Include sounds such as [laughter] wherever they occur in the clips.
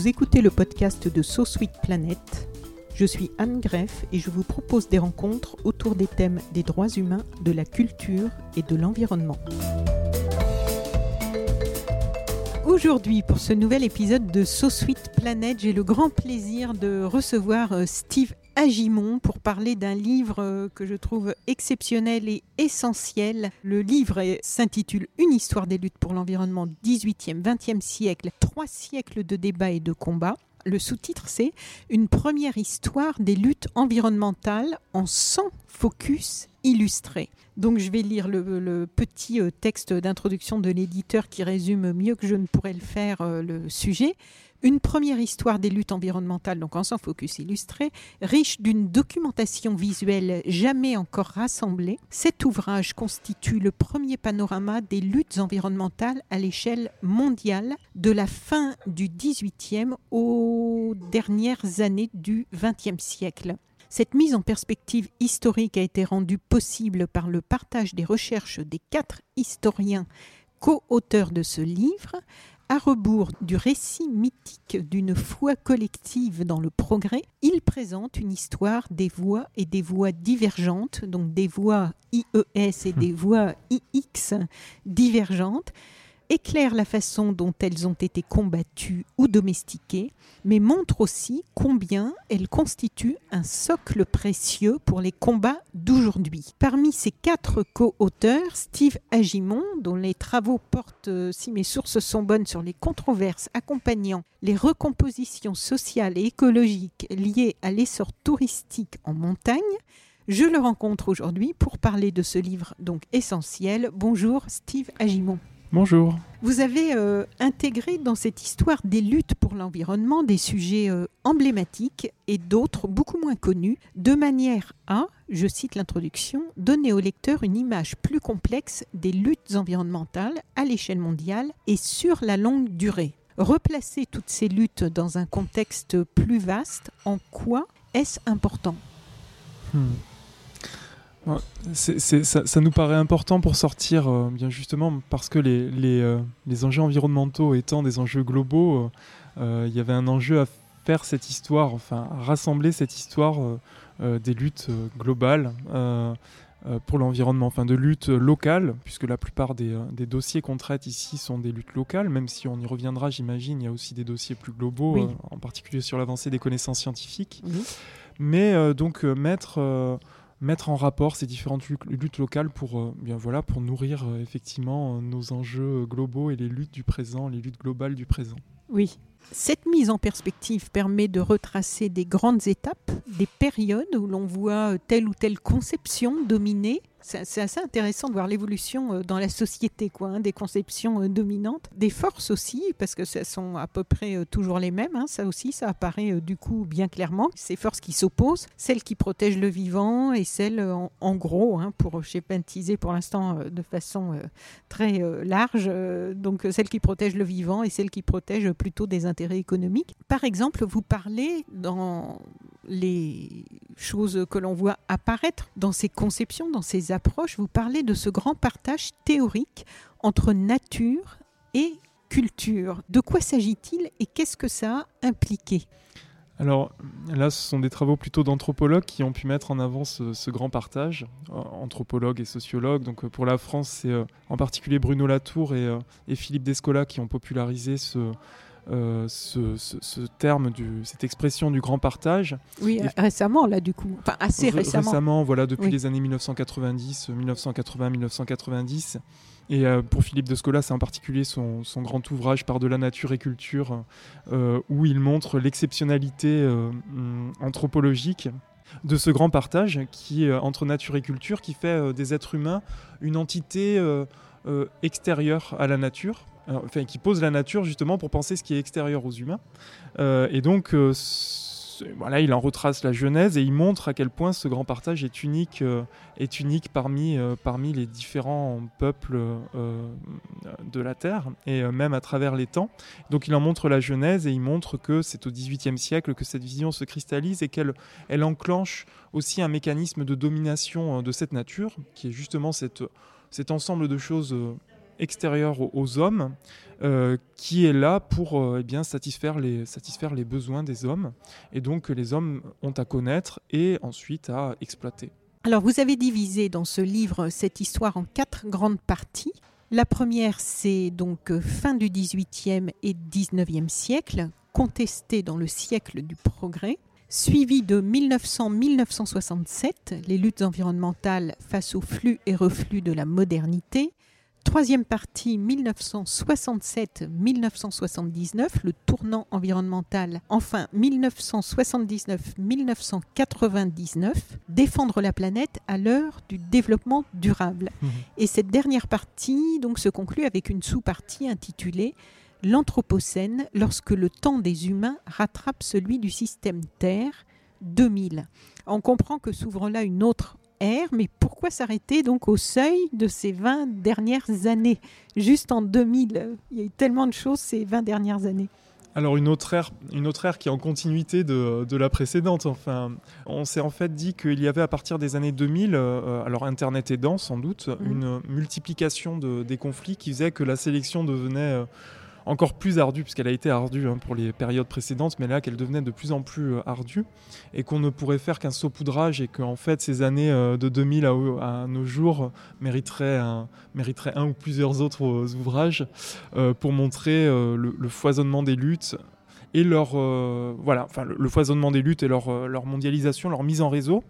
Vous écoutez le podcast de So Sweet Planet. Je suis Anne Greff et je vous propose des rencontres autour des thèmes des droits humains, de la culture et de l'environnement. Aujourd'hui, pour ce nouvel épisode de So Sweet Planet, j'ai le grand plaisir de recevoir euh, Steve Agimon pour parler d'un livre euh, que je trouve exceptionnel et essentiel. Le livre s'intitule Une histoire des luttes pour l'environnement 18e, 20e siècle, trois siècles de débats et de combats. Le sous-titre, c'est Une première histoire des luttes environnementales en 100 focus illustrés. Donc je vais lire le, petit euh, texte d'introduction de l'éditeur qui résume mieux que je ne pourrais le faire euh, le sujet. Une première histoire des luttes environnementales, donc en sans focus illustré, riche d'une documentation visuelle jamais encore rassemblée. Cet ouvrage constitue le premier panorama des luttes environnementales à l'échelle mondiale de la fin du XVIIIe aux dernières années du XXe siècle. Cette mise en perspective historique a été rendue possible par le partage des recherches des quatre historiens co-auteurs de ce livre, à rebours du récit mythique d'une foi collective dans le progrès, il présente une histoire des voies et des voies divergentes, donc des voies IES et des voies IX divergentes, éclaire la façon dont elles ont été combattues ou domestiquées, mais montre aussi combien elles constituent un socle précieux pour les combats d'aujourd'hui. Parmi ces quatre co-auteurs, Steve Agimon, dont les travaux portent, euh, si mes sources sont bonnes, sur les controverses accompagnant les recompositions sociales et écologiques liées à l'essor touristique en montagne, je le rencontre aujourd'hui pour parler de ce livre donc essentiel. Bonjour Steve Agimon. Bonjour. Vous avez euh, intégré dans cette histoire des luttes pour l'environnement des sujets euh, emblématiques et d'autres beaucoup moins connus, de manière à, je cite l'introduction, donner au lecteur une image plus complexe des luttes environnementales à l'échelle mondiale et sur la longue durée. Replacer toutes ces luttes dans un contexte plus vaste, en quoi est-ce important? Hmm. Ouais, ça, ça nous paraît important pour sortir, euh, bien justement, parce que les, les, euh, les enjeux environnementaux étant des enjeux globaux, euh, euh, il y avait un enjeu à faire cette histoire, enfin à rassembler cette histoire des luttes globales pour l'environnement, enfin de luttes locales, puisque la plupart des, des dossiers qu'on traite ici sont des luttes locales, même si on y reviendra, j'imagine, il y a aussi des dossiers plus globaux, Oui. en particulier sur l'avancée des connaissances scientifiques mais donc mettre, mettre en rapport ces différentes lu- luttes locales pour, euh, bien, voilà, pour nourrir euh, effectivement euh, nos enjeux globaux et les luttes du présent, les luttes globales du présent. Oui. Cette mise en perspective permet de retracer des grandes étapes, des périodes où l'on voit telle ou telle conception dominer. C'est assez intéressant de voir l'évolution euh, dans la société, quoi, hein, des conceptions euh, dominantes, des forces aussi, parce que ce sont à peu près euh, toujours les mêmes. hein, ça aussi, ça apparaît du coup bien clairement. Ces forces qui s'opposent, celles qui protègent le vivant et celles, en, gros, hein, pour schématiser pour l'instant de façon très large, donc celles qui protègent le vivant et celles qui protègent plutôt des intérêts économiques. Par exemple, vous parlez dans les choses que l'on voit apparaître dans ces conceptions, dans ces vous parlez de ce grand partage théorique entre nature et culture. De quoi s'agit-il et qu'est-ce que ça a impliqué? Alors là, ce sont des travaux plutôt d'anthropologues qui ont pu mettre en avant ce, grand partage, euh, anthropologues et sociologues. Donc euh, pour la France, c'est euh, en particulier Bruno Latour et Philippe Descola qui ont popularisé ce, euh, ce, ce- ce terme, du, cette expression du grand partage. Oui, Et- récemment, là, du coup. Enfin, assez Ré- récemment. voilà, depuis Oui. les années 1990, euh, 1980, 1990. Et euh, pour Philippe de Scola, c'est en particulier son, son grand ouvrage Par-delà nature et culture, euh, où il montre l'exceptionnalité hum, anthropologique de ce grand partage qui entre nature et culture, qui fait des êtres humains une entité extérieure à la nature, qui pose la nature justement pour penser ce qui est extérieur aux humains. et donc voilà, il en retrace la genèse et il montre à quel point ce grand partage est unique, euh, est unique parmi, euh, parmi les différents peuples euh, de la Terre et même à travers les temps. Donc il en montre la genèse et il montre que c'est au XVIIIe siècle que cette vision se cristallise et qu'elle elle enclenche aussi un mécanisme de domination de cette nature, qui est justement cette, cet ensemble de choses extérieures aux hommes euh, qui est là pour euh, eh bien, satisfaire, les, besoins des hommes et donc que les hommes ont à connaître et ensuite à exploiter. Alors vous avez divisé dans ce livre cette histoire en quatre grandes parties. La première, c'est donc euh, fin du XVIIIe et XIXe siècle, contestée dans le siècle du progrès, suivi de 1900-1967, les luttes environnementales face au flux et reflux de la modernité, Troisième partie, 1967-1979, le tournant environnemental. Enfin, 1979-1999, défendre la planète à l'heure du développement durable. Mmh. Et cette dernière partie donc, se conclut avec une sous-partie intitulée L'Anthropocène, lorsque le temps des humains rattrape celui du système Terre, 2000. On comprend que s'ouvre là une autre mais pourquoi s'arrêter donc au seuil de ces 20 dernières années? Juste en 2000, il y a eu tellement de choses ces 20 dernières années. Alors une autre ère, une autre ère qui est en continuité de, de la précédente. Enfin, on s'est en fait dit qu'il y avait à partir des années 2000, euh, alors Internet aidant sans doute, mmh. une multiplication de, des conflits qui faisait que la sélection devenait euh, encore plus ardue, puisqu'elle a été ardue hein, pour les périodes précédentes, mais là qu'elle devenait de plus en plus euh, ardue, et qu'on ne pourrait faire qu'un saupoudrage, et qu'en fait ces années euh, de 2000 à, nos jours mériteraient un, ou plusieurs autres euh, ouvrages pour montrer le, foisonnement des luttes et leur voilà, enfin le, foisonnement des luttes et leur mondialisation, leur mise en réseau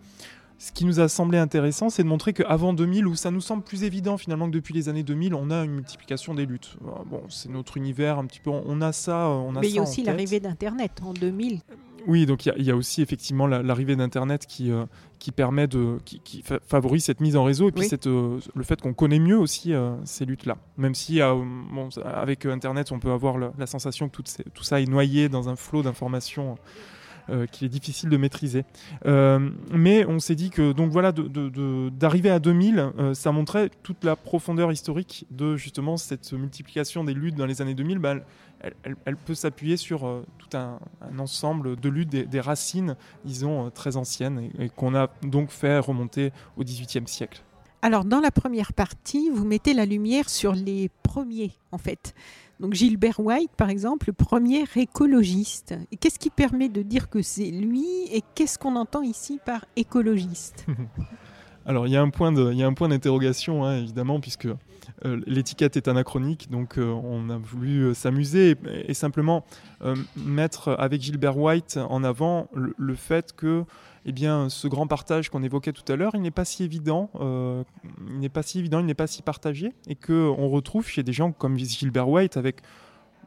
ce qui nous a semblé intéressant, c'est de montrer qu'avant 2000, où ça nous semble plus évident finalement que depuis les années 2000, on a une multiplication des luttes. Euh, bon, c'est notre univers un petit peu, on a ça. Euh, on a Mais il y a aussi l'arrivée d'Internet en 2000. Oui, donc il y, a aussi effectivement l'arrivée d'Internet qui, euh, qui permet de, qui, favorise cette mise en réseau et puis cette, le fait qu'on connaît mieux aussi ces luttes-là. Même si bon, avec Internet, on peut avoir la, sensation que tout, tout, ça est noyé dans un flot d'informations qu'il est difficile de maîtriser. Euh, mais on s'est dit que donc voilà, d'arriver à 2000, euh, ça montrait toute la profondeur historique de justement cette multiplication des luttes dans les années 2000. Bah, elle, peut s'appuyer sur tout un, ensemble de luttes, des, racines, disons, très anciennes, et, et qu'on a donc fait remonter au XVIIIe siècle. Alors, dans la première partie, vous mettez la lumière sur les premiers, en fait. Donc Gilbert White, par exemple, le premier écologiste. Qu'est-ce qui permet de dire que c'est lui et qu'est-ce qu'on entend ici par écologiste? [laughs] Alors il y a un point d'interrogation, hein, évidemment, puisque euh, l'étiquette est anachronique, donc euh, on a voulu euh, s'amuser et, simplement mettre avec Gilbert White en avant le fait que eh bien, ce grand partage qu'on évoquait tout à l'heure, il n'est pas si évident, euh, il n'est pas si évident, il n'est pas si partagé, et que on retrouve chez des gens comme Gilbert White avec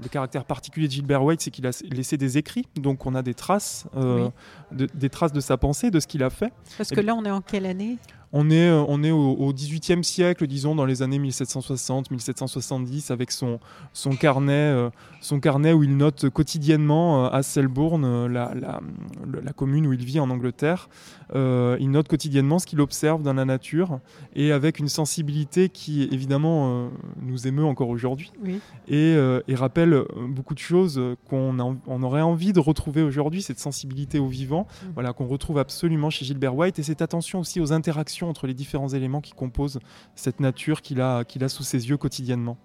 le caractère particulier de Gilbert White, c'est qu'il a laissé des écrits, donc on a des traces, euh, des traces de sa pensée, de ce qu'il a fait. Parce que là, on est en quelle année? On est, euh, on est au, XVIIIe siècle, disons dans les années 1760-1770, avec son, son, carnet, euh, son carnet où il note quotidiennement euh, à Selbourne, la, la, commune où il vit en Angleterre, il note quotidiennement ce qu'il observe dans la nature et avec une sensibilité qui évidemment nous émeut encore aujourd'hui et, et, rappelle beaucoup de choses qu'on on aurait envie de retrouver aujourd'hui, cette sensibilité au vivant, mmh. voilà, qu'on retrouve absolument chez Gilbert White. Et cette attention aussi aux interactions entre les différents éléments qui composent cette nature qu'il a, qu'il a sous ses yeux quotidiennement.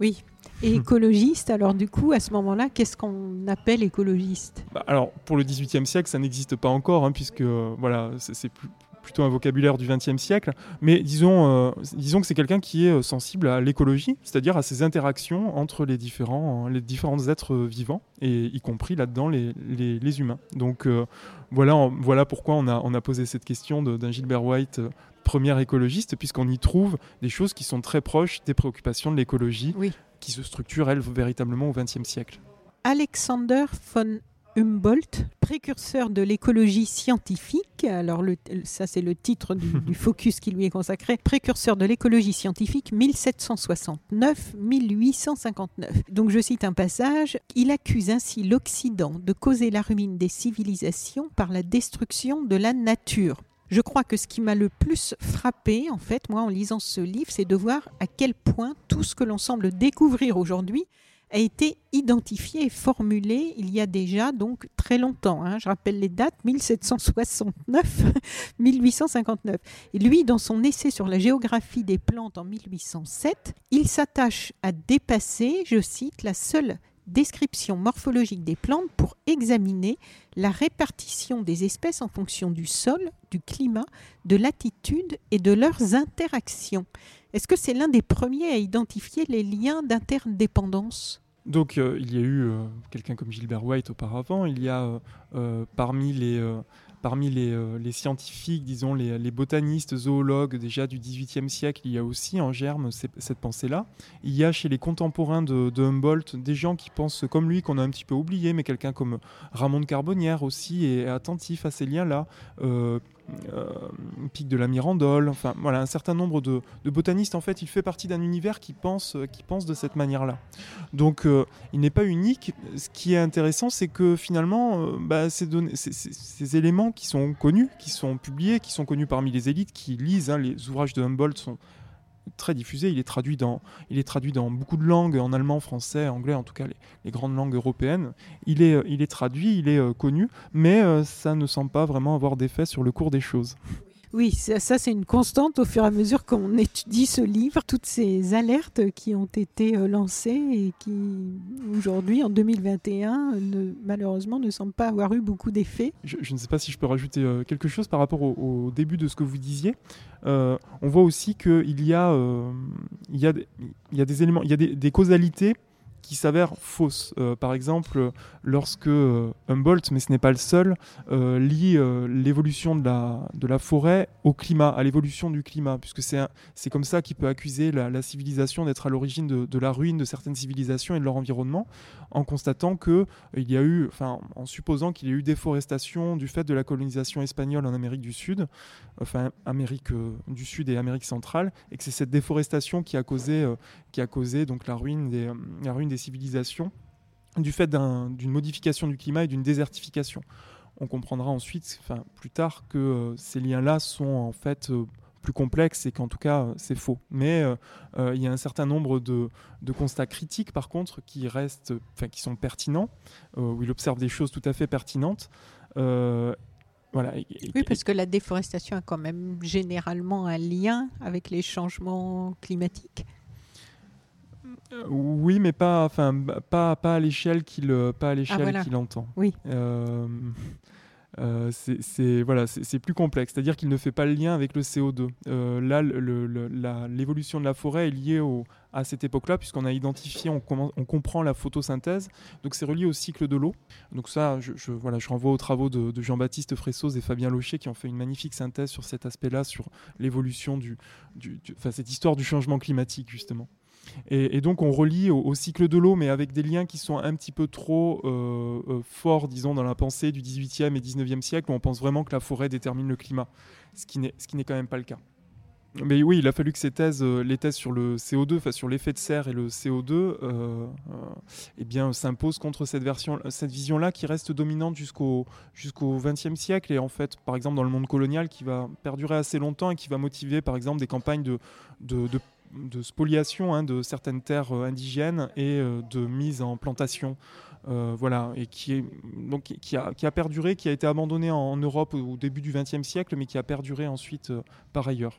Oui. Et écologiste, alors du coup, à ce moment-là, qu'est-ce qu'on appelle écologiste? Bah, Alors, pour le XVIIIe siècle, ça n'existe pas encore, hein, puisque voilà, c'est plus, plutôt un vocabulaire du XXe siècle, mais disons, euh, disons que c'est quelqu'un qui est euh, sensible à l'écologie, c'est-à-dire à ces interactions entre les différents, les différents êtres vivants, et y compris là-dedans les, les, humains. Donc euh, voilà, voilà pourquoi on a, on a posé cette question d'un Gilbert White premier écologiste, puisqu'on y trouve des choses qui sont très proches des préoccupations de l'écologie, qui se structurent, elles, véritablement au XXe siècle. Alexander von Humboldt, précurseur de l'écologie scientifique. Alors le, ça c'est le titre du, [laughs] du, focus qui lui est consacré. Précurseur de l'écologie scientifique 1769-1859. Donc je cite un passage. Il accuse ainsi l'Occident de causer la ruine des civilisations par la destruction de la nature. Je crois que ce qui m'a le plus frappé, en fait, moi, en lisant ce livre, c'est de voir à quel point tout ce que l'on semble découvrir aujourd'hui a été identifié et formulé il y a déjà donc très longtemps. Hein. Je rappelle les dates 1769-1859. Et lui, dans son essai sur la géographie des plantes en 1807, il s'attache à dépasser, je cite, la seule description morphologique des plantes pour examiner la répartition des espèces en fonction du sol, du climat, de l'attitude et de leurs interactions. Est-ce que c'est l'un des premiers à identifier les liens d'interdépendance? Donc euh, il y a eu euh, quelqu'un comme Gilbert White auparavant, il y a euh, parmi les parmi les, scientifiques, disons les, les, botanistes, zoologues déjà du XVIIIe siècle, il y a aussi en germe cette pensée-là. Il y a chez les contemporains de, de, Humboldt des gens qui pensent comme lui, qu'on a un petit peu oublié, mais quelqu'un comme Ramon de Carbonnière aussi est attentif à ces liens-là. Euh, euh, Pic de la Mirandole, enfin voilà, un certain nombre de, botanistes, en fait, il fait partie d'un univers qui pense, qui pense de cette manière-là. Donc euh, il n'est pas unique. Ce qui est intéressant, c'est que finalement, euh, bah, ces, éléments qui sont connus, qui sont publiés, qui sont connus parmi les élites, qui lisent, hein, les ouvrages de Humboldt sont très diffusé. Il est traduit dans, il est traduit dans beaucoup de langues, en allemand, français, anglais, en tout cas les, grandes langues européennes. Il est, il est traduit, il est euh, connu, mais euh, ça ne semble pas vraiment avoir d'effet sur le cours des choses. Oui, ça, c'est une constante au fur et à mesure qu'on [laughs] étudie ce livre, toutes ces alertes qui ont été euh, lancées et qui, aujourd'hui, en 2021, ne, malheureusement, ne semblent pas avoir eu beaucoup d'effet. Je, ne sais pas si je peux rajouter euh, quelque chose par rapport au, début de ce que vous disiez. Euh, on voit aussi qu'il y, y, a, il y a des éléments, il y a des causalités qui s'avèrent fausses. Euh, par exemple, lorsque euh, Humboldt, mais ce n'est pas le seul, euh, lie l'évolution de la, de la forêt au climat, à l'évolution du climat, puisque c'est comme ça qu'il peut accuser la, civilisation d'être à l'origine de, de, la ruine de certaines civilisations et de leur environnement, en constatant que il y a eu, enfin, en supposant qu'il y a eu déforestation du fait de la colonisation espagnole en Amérique du Sud, enfin Amérique du Sud et Amérique centrale, et que c'est cette déforestation qui a causé, qui a causé donc la ruine des, la ruine des civilisations du fait d'un, d'une modification du climat et d'une désertification. On comprendra ensuite, enfin plus tard, que euh, ces liens-là sont en fait euh, plus complexes et qu'en tout cas euh, c'est faux. Mais il y a un certain nombre de, de, constats critiques par contre qui restent, enfin qui sont pertinents, où il observe des choses tout à fait pertinentes. Voilà. Oui, parce que la déforestation a quand même généralement un lien avec les changements climatiques. Oui, mais pas, enfin, pas, pas à l'échelle qu'il, pas à l'échelle ah, voilà. qu'il entend. Oui. Euh, euh, c'est voilà, c'est plus complexe. C'est-à-dire qu'il ne fait pas le lien avec le CO2. Euh, là, l'évolution de la forêt est liée au, à cette époque-là, puisqu'on a identifié, on, on, comprend la photosynthèse. Donc c'est relié au cycle de l'eau. Donc ça, je, je, voilà, je renvoie aux travaux de, de Jean-Baptiste Fressoz et Fabien Locher qui ont fait une magnifique synthèse sur cet aspect-là, sur l'évolution du, du, du, enfin cette histoire du changement climatique justement. Et, donc on relie au, cycle de l'eau, mais avec des liens qui sont un petit peu trop euh, euh, forts, disons, dans la pensée du 18e et 19e siècle, où on pense vraiment que la forêt détermine le climat, ce qui n'est quand même pas le cas. Mais oui, il a fallu que ces thèses, euh, les thèses sur le CO2, enfin sur l'effet de serre et le CO2, euh, euh, eh bien, s'imposent contre cette version, cette vision-là qui reste dominante jusqu'au jusqu'au XXe siècle et en fait, par exemple, dans le monde colonial, qui va perdurer assez longtemps et qui va motiver, par exemple, des campagnes de de spoliation hein, de certaines terres indigènes et euh, de mise en plantation. Euh, voilà, et qui, a, perduré, qui a été abandonné en, Europe au, début du XXe siècle, mais qui a perduré ensuite euh, par ailleurs.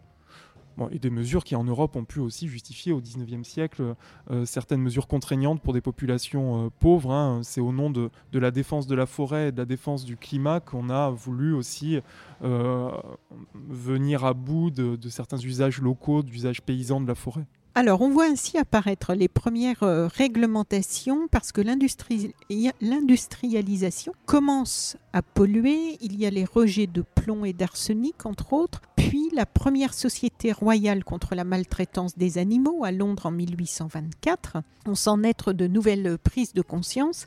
Et des mesures qui en Europe ont pu aussi justifier au XIXe siècle euh, certaines mesures contraignantes pour des populations euh, pauvres. Hein. C'est au nom de, la défense de la forêt et de la défense du climat qu'on a voulu aussi euh, venir à bout de certains usages locaux, d'usages paysans de la forêt. Alors, on voit ainsi apparaître les premières euh, réglementations parce que l'industrialisation commence à polluer. Il y a les rejets de plomb et d'arsenic, entre autres. Puis, la première société royale contre la maltraitance des animaux à Londres en 1824. On s'en être de nouvelles prises de conscience.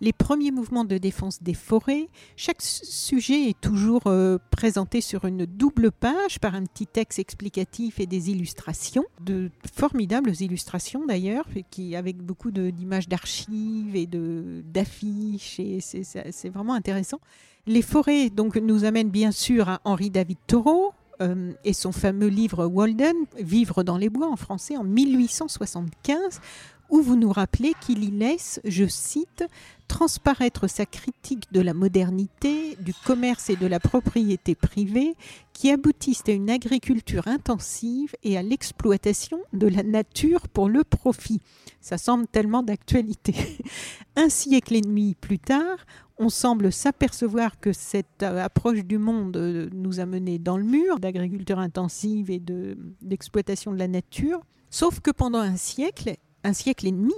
Les premiers mouvements de défense des forêts. Chaque sujet est toujours euh, présenté sur une double page par un petit texte explicatif et des illustrations, de formidables illustrations d'ailleurs, avec beaucoup d'images d'archives et d'affiches, c'est vraiment intéressant. Les forêts donc nous amènent bien sûr à Henri David Thoreau, euh, et son fameux livre Walden, Vivre dans les bois en français, en 1875, où vous nous rappelez qu'il y laisse, je cite, transparaître sa critique de la modernité, du commerce et de la propriété privée qui aboutissent à une agriculture intensive et à l'exploitation de la nature pour le profit. Ça semble tellement d'actualité. [laughs] Un siècle et demi plus tard, on semble s'apercevoir que cette euh, approche du monde euh, nous a menés dans le mur d'agriculture intensive et d'exploitation de la nature. Sauf que pendant un siècle, un siècle et demi,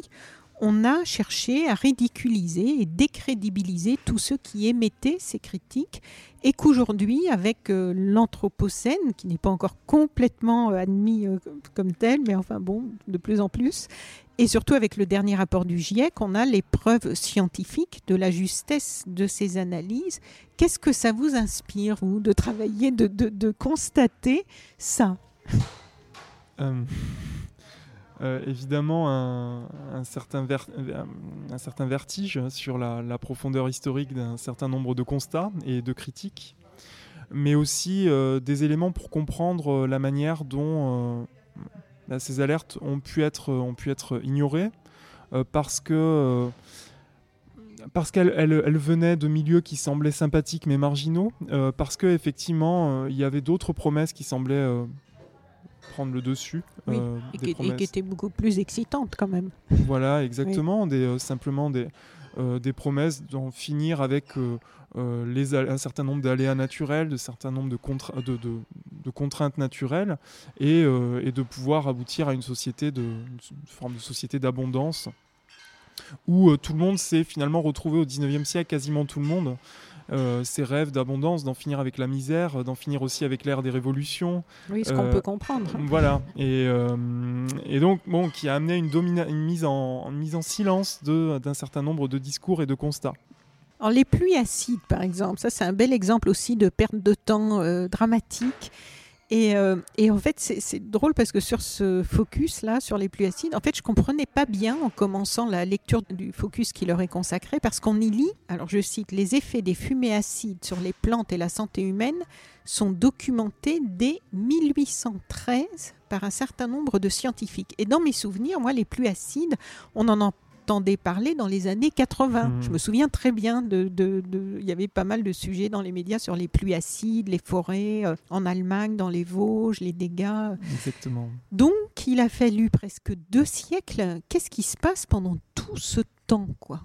on a cherché à ridiculiser et décrédibiliser tous ceux qui émettaient ces critiques et qu'aujourd'hui, avec euh, l'Anthropocène, qui n'est pas encore complètement euh, admis euh, comme tel, mais enfin bon, de plus en plus, et surtout avec le dernier rapport du GIEC, on a les preuves scientifiques de la justesse de ces analyses. Qu'est-ce que ça vous inspire, vous, de travailler, de, de constater ça? Euh, évidemment un, certain un, certain vertige sur la, profondeur historique d'un certain nombre de constats et de critiques, mais aussi euh, des éléments pour comprendre euh, la manière dont bah, ces alertes ont pu être, ignorées, parce que parce qu'elles elle, venaient de milieux qui semblaient sympathiques mais marginaux, parce qu'effectivement, il y avait d'autres promesses qui semblaient prendre le dessus. Euh, et, qui, était beaucoup plus excitante quand même. Voilà, exactement. Des, euh, simplement des, euh, des promesses d'en finir avec les, un certain nombre d'aléas naturels, de certain nombre de, de, de, contraintes naturelles, et, et, de pouvoir aboutir à une société de une forme de société d'abondance où tout le monde s'est finalement retrouvé au 19e siècle, quasiment tout le monde, euh, ses rêves d'abondance, d'en finir avec la misère, d'en finir aussi avec l'ère des révolutions. Oui, ce qu'on euh, peut comprendre. [laughs] Voilà. Et, euh, et, donc, bon, qui a amené une, une mise, en, mise en silence d'un certain nombre de discours et de constats. Alors, les pluies acides, par exemple, ça c'est un bel exemple aussi de perte de temps dramatique euh, et, en fait, c'est drôle parce que sur ce focus-là, sur les pluies acides, en fait, je comprenais pas bien en commençant la lecture du focus qui leur est consacré, parce qu'on y lit, alors je cite, les effets des fumées acides sur les plantes et la santé humaine sont documentés dès 1813 par un certain nombre de scientifiques. Et dans mes souvenirs, moi, les pluies acides, on en entend entendais parler dans les années 80. Hmm. Je me souviens très bien de, de, Il y avait pas mal de sujets dans les médias sur les pluies acides, les forêts euh, en Allemagne, dans les Vosges, les dégâts. Exactement. Donc, il a fallu presque deux siècles. Qu'est-ce qui se passe pendant tout ce temps, quoi?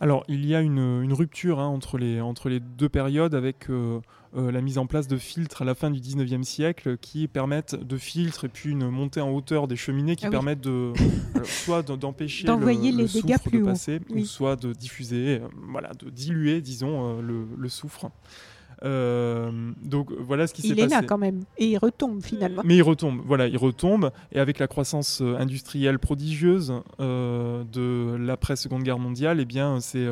Alors, il y a une, une rupture hein, entre, les, entre les deux périodes avec euh, euh, la mise en place de filtres à la fin du 19e siècle qui permettent de filtres et puis une montée en hauteur des cheminées qui ah permettent de [laughs] soit d'empêcher le, le soufre de passer ou soit de diffuser, euh, voilà, de diluer, disons, euh, le, soufre. Donc voilà ce qui s'est passé. Il est là quand même et il retombe finalement. Mais il retombe, voilà, il retombe et avec la croissance industrielle prodigieuse de l'après Seconde Guerre mondiale, eh bien c'est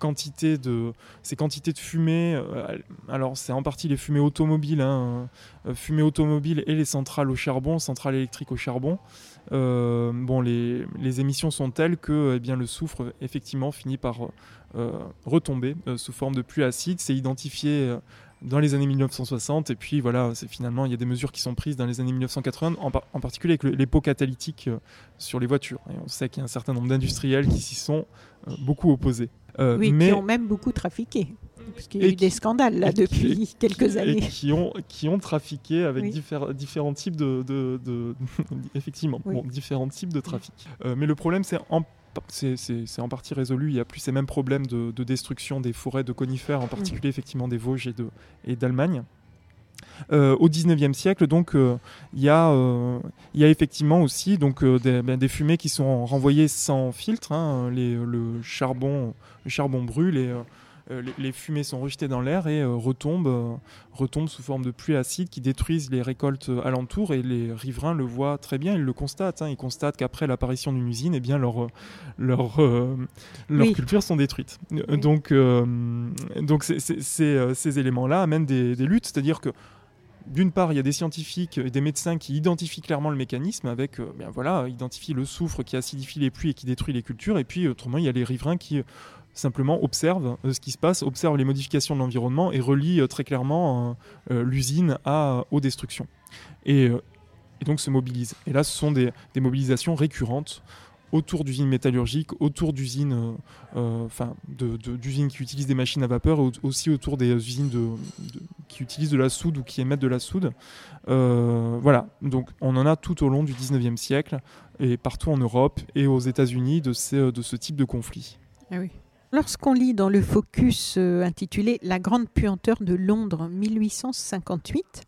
quantité de, ces quantités de fumée, euh, alors c'est en partie les fumées automobiles, hein, euh, fumées automobiles et les centrales au charbon, centrales électriques au charbon. Euh, bon, les, émissions sont telles que eh bien, le soufre effectivement finit par retomber sous forme de pluie acide. C'est identifié dans les années 1960 et puis voilà c'est finalement il y a des mesures qui sont prises dans les années 1980 en, particulier avec les pots catalytiques sur les voitures et on sait qu'il y a un certain nombre d'industriels qui s'y sont beaucoup opposés oui, mais... qui ont même beaucoup trafiqué. Parce qu'il y a eu des scandales là depuis quelques années. Et qui ont, qui ont trafiqué avec différents types de. de, [laughs] effectivement, bon, différents types de trafic. Euh, mais le problème, c'est en c'est en partie résolu. Il n'y a plus ces mêmes problèmes de, destruction des forêts de conifères, en particulier effectivement des Vosges et d'Allemagne. Euh, au 19e siècle, donc, euh, il y, euh, y, a effectivement aussi donc, ben, des, fumées qui sont renvoyées sans filtre. Hein. le, charbon, le charbon brûle et les, fumées sont rejetées dans l'air et retombent, retombent sous forme de pluie acide qui détruisent les récoltes alentours et les riverains le voient très bien, ils le constatent. Hein. ils constatent qu'après l'apparition d'une usine, eh bien leurs leur, leur cultures sont détruites. Donc, donc ces éléments-là amènent des, des luttes, c'est-à-dire que d'une part, il y a des scientifiques et des médecins qui identifient clairement le mécanisme avec, euh, ben voilà, identifient le soufre qui acidifie les pluies et qui détruit les cultures. Et puis, autrement, il y a les riverains qui euh, simplement observent euh, ce qui se passe, observent les modifications de l'environnement et relient très clairement l'usine aux destructions. Et, donc se mobilisent. Et là, ce sont des mobilisations récurrentes autour d'usines métallurgiques, autour d'usines, d'usines qui utilisent des machines à vapeur, aussi autour des usines de, qui utilisent de la soude ou qui émettent de la soude. Euh, voilà, donc on en a tout au long du 19e siècle et partout en Europe et aux États-Unis de, de ce type de conflit. Oui. Lorsqu'on lit dans le focus intitulé La grande puanteur de Londres 1858,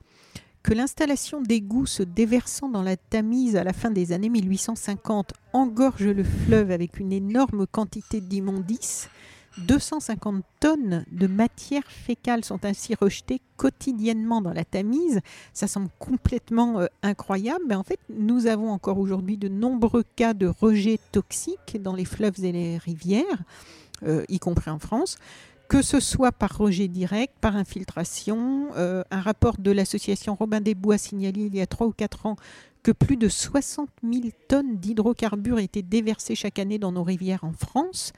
que l'installation d'égouts se déversant dans la Tamise à la fin des années 1850 engorge le fleuve avec une énorme quantité d'immondices. 250 tonnes de matière fécale sont ainsi rejetées quotidiennement dans la Tamise. Ça semble complètement euh, incroyable, mais en fait, nous avons encore aujourd'hui de nombreux cas de rejets toxiques dans les fleuves et les rivières, euh, y compris en France que ce soit par rejet direct, par infiltration. Euh, un rapport de l'association Robin des Bois signalé il y a 3 ou 4 ans que plus de 60 000 tonnes d'hydrocarbures étaient déversées chaque année dans nos rivières en France.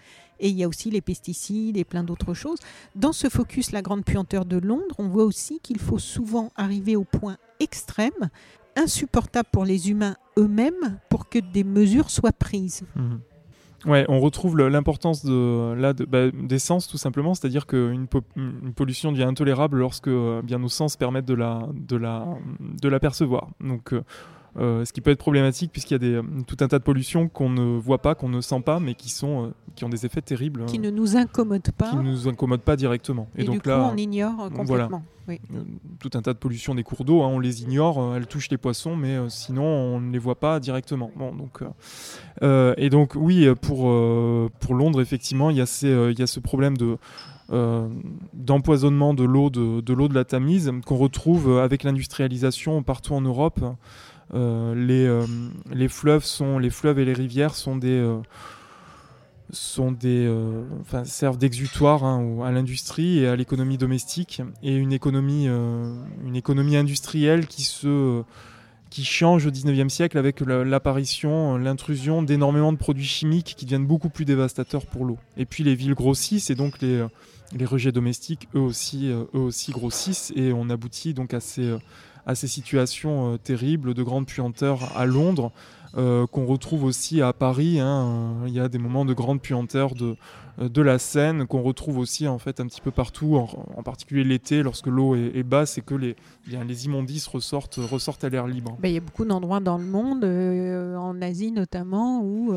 Et il y a aussi les pesticides et plein d'autres choses. Dans ce focus, la grande puanteur de Londres, on voit aussi qu'il faut souvent arriver au point extrême, insupportable pour les humains eux-mêmes, pour que des mesures soient prises. Mmh. Ouais, on retrouve l'importance de, là, bah, des sens tout simplement, c'est-à-dire qu'une une pollution devient intolérable lorsque euh, bien nos sens permettent de la, de la, de la percevoir. Donc, euh, ce qui peut être problématique puisqu'il y a des, tout un tas de pollutions qu'on ne voit pas, qu'on ne sent pas, mais qui, sont, qui ont des effets terribles. Qui ne nous incommodent pas. Qui ne nous incommodent pas directement. Et, donc là, on ignore complètement. Oui. Tout un tas de pollutions des cours d'eau, hein, on les ignore, elles touchent les poissons, mais sinon on ne les voit pas directement. Bon, donc, et donc oui, pour, pour Londres, effectivement, il y, a ces, il y a ce problème de... d'empoisonnement de l'eau de, de l'eau de la Tamise qu'on retrouve avec l'industrialisation partout en Europe. Euh, les, euh, les, fleuves sont, les fleuves et les rivières sont des euh, sont des, enfin, servent d'exutoire hein, à l'industrie et à l'économie domestique et une économie, une économie industrielle qui se qui change au 19e siècle avec l'apparition, l'intrusion d'énormément de produits chimiques qui deviennent beaucoup plus dévastateurs pour l'eau. Et puis les villes grossissent et donc les, les rejets domestiques eux aussi, eux aussi grossissent et on aboutit donc à ces, à ces situations euh, terribles de grande puanteur à Londres, euh, qu'on retrouve aussi à Paris. Hein. Il y a des moments de grande puanteur de, euh, de la Seine qu'on retrouve aussi en fait un petit peu partout, en, particulier l'été lorsque l'eau est, basse et que les, bien, les immondices ressortent, ressortent à l'air libre. Ben, il y a beaucoup d'endroits dans le monde, en Asie notamment, où,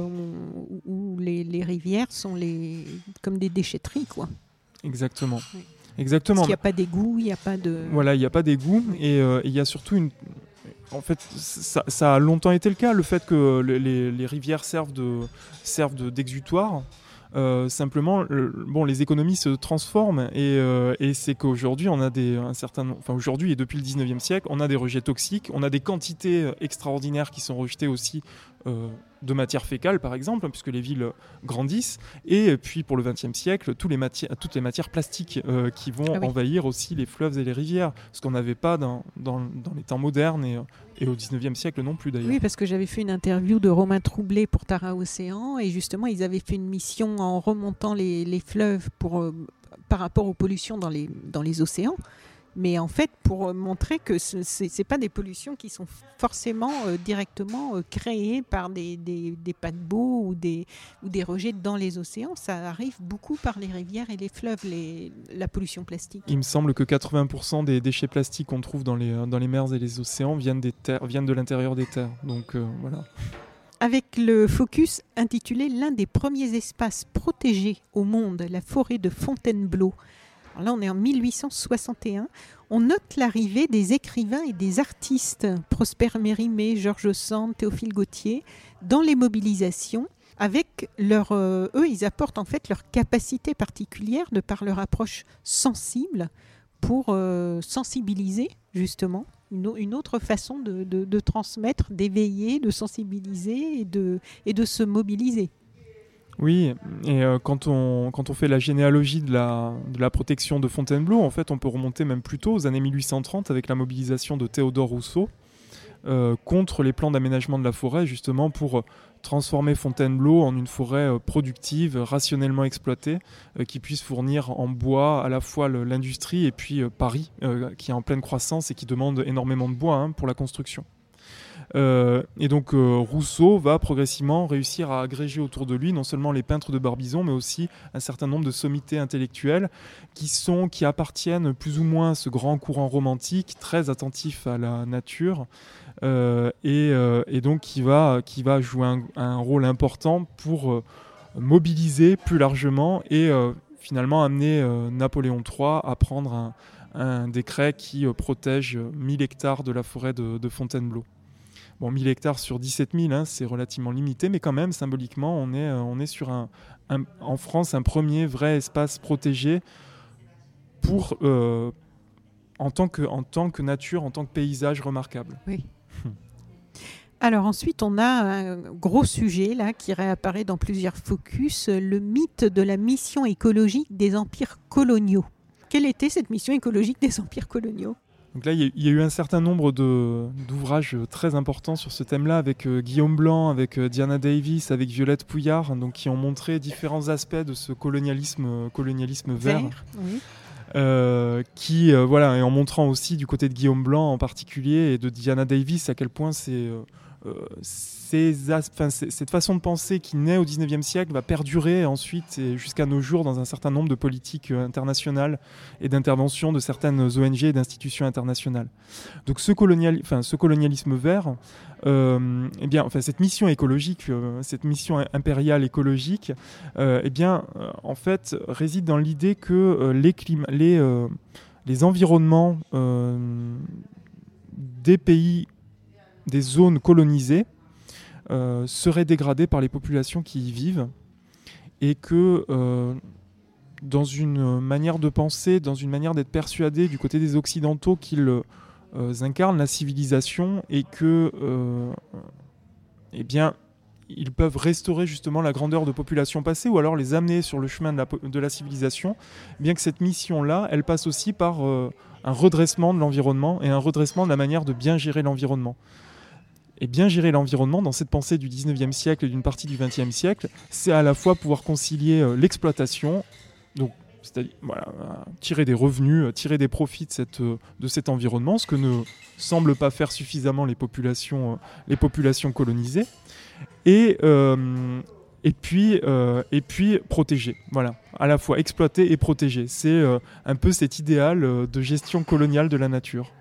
où les, les, rivières sont les, comme des déchetteries. Quoi. Exactement. Exactement. Parce qu'il n'y a pas d'égout, il n'y a pas de. Voilà, il n'y a pas d'égout et euh, il y a surtout une. En fait, ça, a longtemps été le cas, le fait que les, les rivières servent de servent d'exutoire. Euh, simplement, bon, les économies se transforment et, euh, et c'est qu'aujourd'hui, on a des, un certain, enfin aujourd'hui et depuis le 19e siècle, on a des rejets toxiques, on a des quantités extraordinaires qui sont rejetées aussi euh, de matière fécale, par exemple, puisque les villes grandissent, et puis pour le XXe siècle, tous les toutes les matières plastiques qui vont ah envahir aussi les fleuves et les rivières, ce qu'on n'avait pas dans, dans, dans, les temps modernes et, et au 19e siècle non plus d'ailleurs. Oui, parce que j'avais fait une interview de Romain Troublé pour Tara Océan, et justement, ils avaient fait une mission en remontant les, les fleuves pour, euh, par rapport aux pollutions dans les, dans les océans mais en fait pour montrer que ce n'est pas des pollutions qui sont forcément euh, directement euh, créées par des, des, des, paquebots ou des, ou des rejets dans les océans. Ça arrive beaucoup par les rivières et les fleuves, les, la pollution plastique. Il me semble que 80% des déchets plastiques qu'on trouve dans les, dans les mers et les océans viennent, des terres, viennent de l'intérieur des terres. Donc euh, voilà avec le focus intitulé L'un des premiers espaces protégés au monde, la forêt de Fontainebleau là, on est en 1861. On note l'arrivée des écrivains et des artistes, Prosper Mérimée, Georges Sand, Théophile Gautier, dans les mobilisations. avec leur, eux, ils apportent en fait leur capacité particulière de par leur approche sensible pour sensibiliser justement une, autre façon de, transmettre, d'éveiller, de sensibiliser et de se mobiliser. Oui, et euh, quand, on, fait la généalogie de la, de la protection de Fontainebleau, en fait, on peut remonter même plus tôt aux années 1830 avec la mobilisation de Théodore Rousseau euh, contre les plans d'aménagement de la forêt, justement pour transformer Fontainebleau en une forêt euh, productive, rationnellement exploitée, qui puisse fournir en bois à la fois l'industrie et puis Paris, qui est en pleine croissance et qui demande énormément de bois hein, pour la construction. Euh, et donc euh, Rousseau va progressivement réussir à agréger autour de lui non seulement les peintres de Barbizon, mais aussi un certain nombre de sommités intellectuelles qui sont, qui appartiennent plus ou moins à ce grand courant romantique, très attentif à la nature. Euh, et, donc qui va, qui va jouer un, rôle important pour mobiliser plus largement et finalement amener Napoléon III à prendre un, décret qui protège 1000 hectares de la forêt de Fontainebleau. Bon, 1000 hectares sur 17 000, hein, c'est relativement limité, mais quand même, symboliquement, on est, euh, on est sur un, en France un premier vrai espace protégé pour, euh, en, tant que, en tant que nature, en tant que paysage remarquable. Oui. [laughs] Alors ensuite, on a un gros sujet là qui réapparaît dans plusieurs focus, le mythe de la mission écologique des empires coloniaux. Quelle était cette mission écologique des empires coloniaux? Donc là, il y, a eu un certain nombre d'ouvrages très importants sur ce thème-là, avec euh, Guillaume Blanc, avec euh, Diana Davis, avec Violette Pouillard, donc, qui ont montré différents aspects de ce colonialisme, colonialisme vert. qui, voilà, et en montrant aussi du côté de Guillaume Blanc en particulier et de Diana Davis à quel point c'est cette façon de penser qui naît au 19e siècle va perdurer ensuite jusqu'à nos jours dans un certain nombre de politiques euh, internationales et d'interventions de certaines ONG et d'institutions internationales. Donc ce, colonialisme vert, euh, eh cette mission écologique, euh, cette mission impériale écologique, eh réside dans l'idée que les environnements des pays, des zones colonisées, euh, serait dégradé par les populations qui y vivent et que euh, dans une manière de penser, dans une manière d'être persuadé du côté des Occidentaux qu'ils euh, incarnent la civilisation et que eh bien, ils peuvent restaurer justement la grandeur de populations passées ou alors les amener sur le chemin de la, de la civilisation, bien que cette mission-là, elle passe aussi par un redressement de l'environnement et un redressement de la manière de bien gérer l'environnement. Et bien gérer l'environnement dans cette pensée du 19e siècle et d'une partie du 20e siècle, c'est à la fois pouvoir concilier euh, l'exploitation, donc c'est-à-dire tirer des revenus, euh, tirer des profits de, cette, euh, de cet environnement, ce que ne semblent pas faire suffisamment les populations, les populations colonisées, et, et, puis, et puis protéger. Voilà, à la fois exploiter et protéger. C'est un peu cet idéal de gestion coloniale de la nature.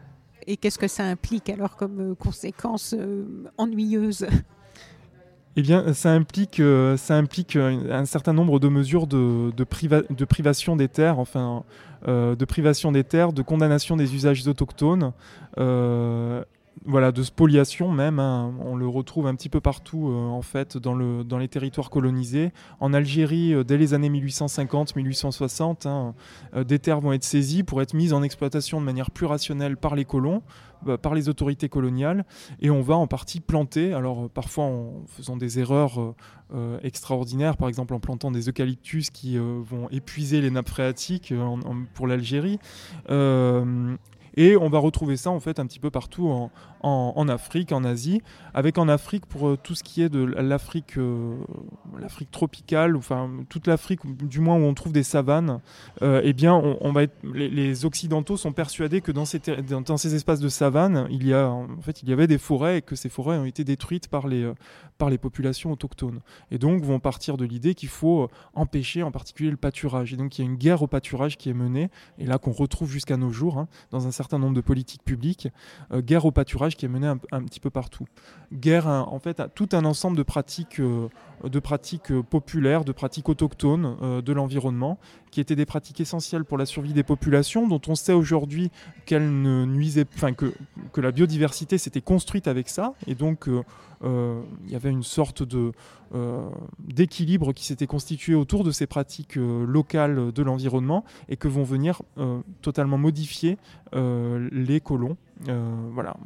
Et qu'est-ce que ça implique alors comme euh, conséquence euh, ennuyeuse? Eh bien, ça implique, euh, ça implique un, certain nombre de mesures de, de, privation des terres, enfin, de privation des terres, de condamnation des usages autochtones, voilà, de spoliation même. Hein. On le retrouve un petit peu partout euh, en fait dans, le, les territoires colonisés. En Algérie, euh, dès les années 1850-1860, hein, euh, des terres vont être saisies pour être mises en exploitation de manière plus rationnelle par les colons, bah, par les autorités coloniales, et on va en partie planter. Alors parfois en faisant des erreurs extraordinaires, par exemple en plantant des eucalyptus qui vont épuiser les nappes phréatiques pour l'Algérie. Et on va retrouver ça en fait un petit peu partout en, en, Afrique, en Asie, avec en Afrique pour euh, tout ce qui est de l'Afrique, euh, l'Afrique tropicale, enfin toute l'Afrique, du moins où on trouve des savanes, euh, eh bien, on, va les, Occidentaux sont persuadés que dans ces, dans, ces espaces de savane, il y a en fait il y avait des forêts et que ces forêts ont été détruites par les par les populations autochtones. Et donc vont partir de l'idée qu'il faut empêcher en particulier le pâturage. Et donc il y a une guerre au pâturage qui est menée, et là qu'on retrouve jusqu'à nos jours hein, dans un certain nombre de politiques publiques, guerre au pâturage qui est menée un, petit peu partout. Guerre, en fait, à tout un ensemble de pratiques, euh, de pratiques euh, populaires, de pratiques autochtones euh, de l'environnement, qui étaient des pratiques essentielles pour la survie des populations, dont on sait aujourd'hui qu'elles ne nuisaient, enfin que, que la biodiversité s'était construite avec ça, et donc il y avait une sorte de d'équilibre qui s'était constitué autour de ces pratiques locales de l'environnement et que vont venir totalement modifier les colons. voilà,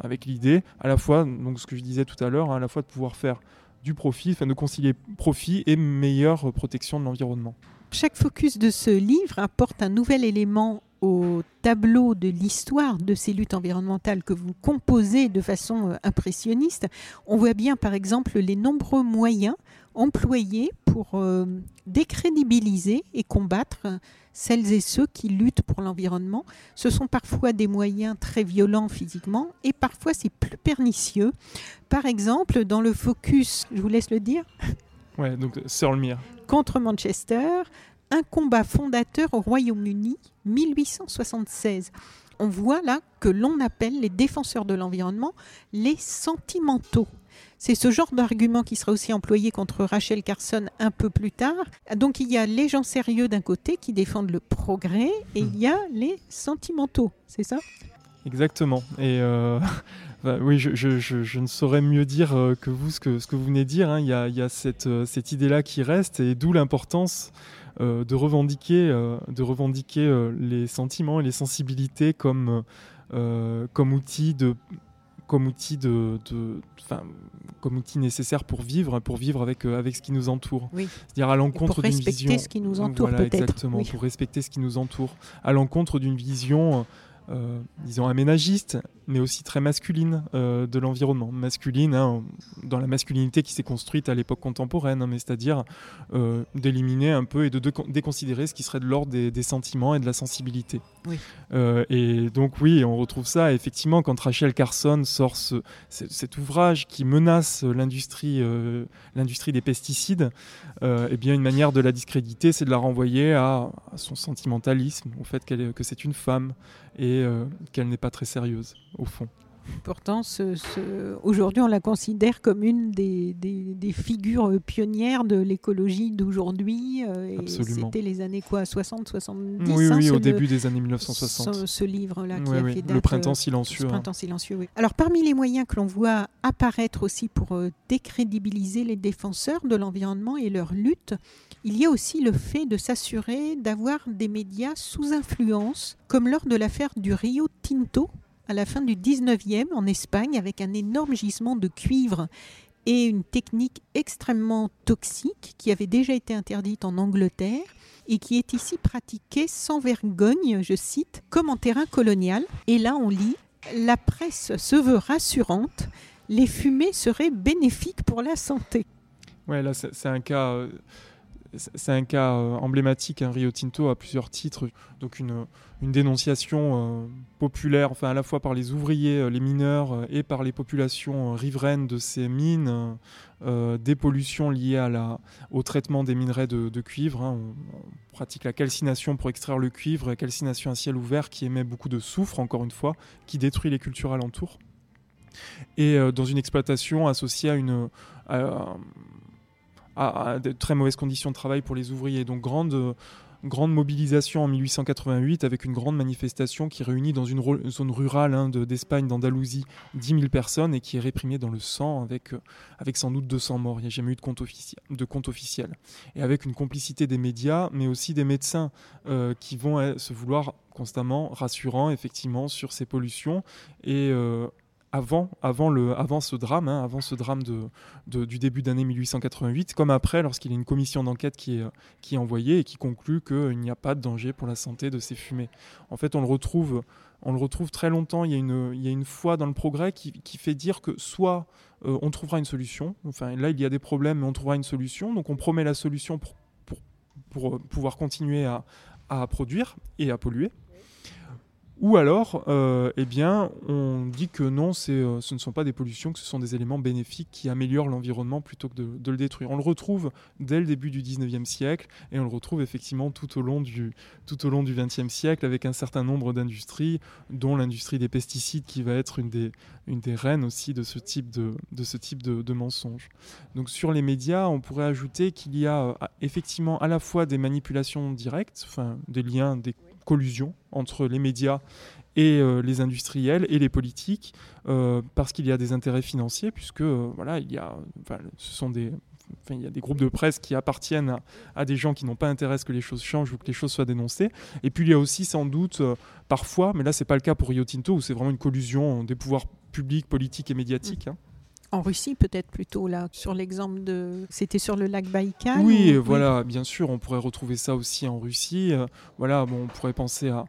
avec l'idée à la fois, donc ce que je disais tout à l'heure, hein, à la fois de pouvoir faire du profit, enfin de concilier profit et meilleure protection de l'environnement. Chaque focus de ce livre apporte un nouvel élément au tableau de l'histoire de ces luttes environnementales que vous composez de façon euh, impressionniste. On voit bien par exemple les nombreux moyens employés pour euh, décrédibiliser et combattre celles et ceux qui luttent pour l'environnement. Ce sont parfois des moyens très violents physiquement et parfois c'est plus pernicieux. Par exemple, dans le focus, je vous laisse le dire. [laughs] Ouais, donc Searle Contre Manchester, un combat fondateur au Royaume-Uni, 1876. On voit là que l'on appelle les défenseurs de l'environnement les sentimentaux. C'est ce genre d'argument qui sera aussi employé contre Rachel Carson un peu plus tard. Donc il y a les gens sérieux d'un côté qui défendent le progrès et il y a les sentimentaux, c'est ça? Exactement. Et euh, [laughs] bah oui, je, ne saurais mieux dire euh, que vous ce que, vous venez de dire. Hein. Il, y a, euh, cette idée-là qui reste et d'où l'importance de revendiquer, de revendiquer les sentiments et les sensibilités comme, comme outil de comme outil de, comme outil nécessaire pour vivre, pour vivre avec euh, avec ce qui nous entoure. C'est-à-dire à l'encontre d'une vision. Pour respecter ce qui nous entoure, peut-être. Exactement, pour respecter ce qui nous entoure, à l'encontre d'une vision euh, disons, aménagiste, mais aussi très masculine euh, de l'environnement. Masculine, hein, dans la masculinité qui s'est construite à l'époque contemporaine, hein, mais c'est-à-dire euh, d'éliminer un peu et de, déconsidérer ce qui serait de l'ordre des, sentiments et de la sensibilité. et donc oui, on retrouve ça effectivement quand Rachel Carson sort cet ouvrage qui menace l'industrie, l'industrie des pesticides. eh bien, une manière de la discréditer, c'est de la renvoyer à, son sentimentalisme, au fait qu'elle que c'est une femme et euh, qu'elle n'est pas très sérieuse au fond. Pourtant, aujourd'hui, on la considère comme une des, figures pionnières de l'écologie d'aujourd'hui. Euh, c'était les années quoi 60, 70 Oui, oui, au début des années 1960. Ce, livre-là qui a fait Le printemps silencieux. Le hein. printemps silencieux, oui. Alors, parmi les moyens que l'on voit apparaître aussi pour euh, décrédibiliser les défenseurs de l'environnement et leur lutte, il y a aussi le fait de s'assurer d'avoir des médias sous influence, comme lors de l'affaire du Rio Tinto à la fin du 19e en Espagne avec un énorme gisement de cuivre et une technique extrêmement toxique qui avait déjà été interdite en Angleterre et qui est ici pratiquée sans vergogne, je cite, comme en terrain colonial. Et là, on lit La presse se veut rassurante, les fumées seraient bénéfiques pour la santé. Ouais, là, c'est un cas. Euh, c'est un cas euh, emblématique, hein, Rio Tinto à plusieurs titres, donc une, dénonciation euh, populaire, enfin à la fois par les ouvriers, euh, les mineurs et par les populations riveraines de ces mines, des pollutions liées à la, au traitement des minerais de, cuivre. Hein. On, pratique la calcination pour extraire le cuivre, calcination à ciel ouvert qui émet beaucoup de soufre, encore une fois, qui détruit les cultures alentours. Et dans une exploitation associée à une de très mauvaises conditions de travail pour les ouvriers. Donc grande, grande mobilisation en 1888 avec une grande manifestation qui réunit dans une zone rurale hein, d'Espagne, d'Andalousie, 10 000 personnes et qui est réprimée dans le sang avec, euh, avec sans doute 200 morts. Il n'y a jamais eu de compte, officiel, de compte officiel. Et avec une complicité des médias, mais aussi des médecins euh, qui vont euh, se vouloir constamment rassurants effectivement sur ces pollutions et avant, avant, le, avant ce drame, hein, avant ce drame de, du début d'année 1888, comme après, lorsqu'il y a une commission d'enquête qui est, qui est envoyée et qui conclut qu'il n'y a pas de danger pour la santé de ces fumées. En fait, on le retrouve, on le retrouve très longtemps. Il y a une, il y a une foi dans le progrès qui, fait dire que soit euh, on trouvera une solution, enfin là il y a des problèmes, mais on trouvera une solution, donc on promet la solution pour, pour, pour pouvoir continuer à, à produire et à polluer. Ou alors, euh, eh bien, on dit que non, euh, ce ne sont pas des pollutions, que ce sont des éléments bénéfiques qui améliorent l'environnement plutôt que de, le détruire. On le retrouve dès le début du 19e siècle et on le retrouve effectivement tout au long du, tout au long du 20e siècle avec un certain nombre d'industries, dont l'industrie des pesticides qui va être une des, une des reines aussi de ce type de, de ce type de, de mensonges. Donc sur les médias, on pourrait ajouter qu'il y a euh, effectivement à la fois des manipulations directes, enfin des liens, des collusion entre les médias et les industriels et les politiques parce qu'il y a des intérêts financiers puisque voilà il y a ce sont des il y a des groupes de presse qui appartiennent à, des gens qui n'ont pas intérêt à ce que les choses changent ou que les choses soient dénoncées. Et puis il y a aussi sans doute euh, parfois, mais là c'est pas le cas pour Rio Tinto où c'est vraiment une collusion des pouvoirs publics, politiques et médiatiques. Hein. En Russie, peut-être plutôt là, sur l'exemple de. C'était sur le lac Baïkal Oui, voilà, bien sûr, on pourrait retrouver ça aussi en Russie. Euh, voilà, bon, on pourrait penser à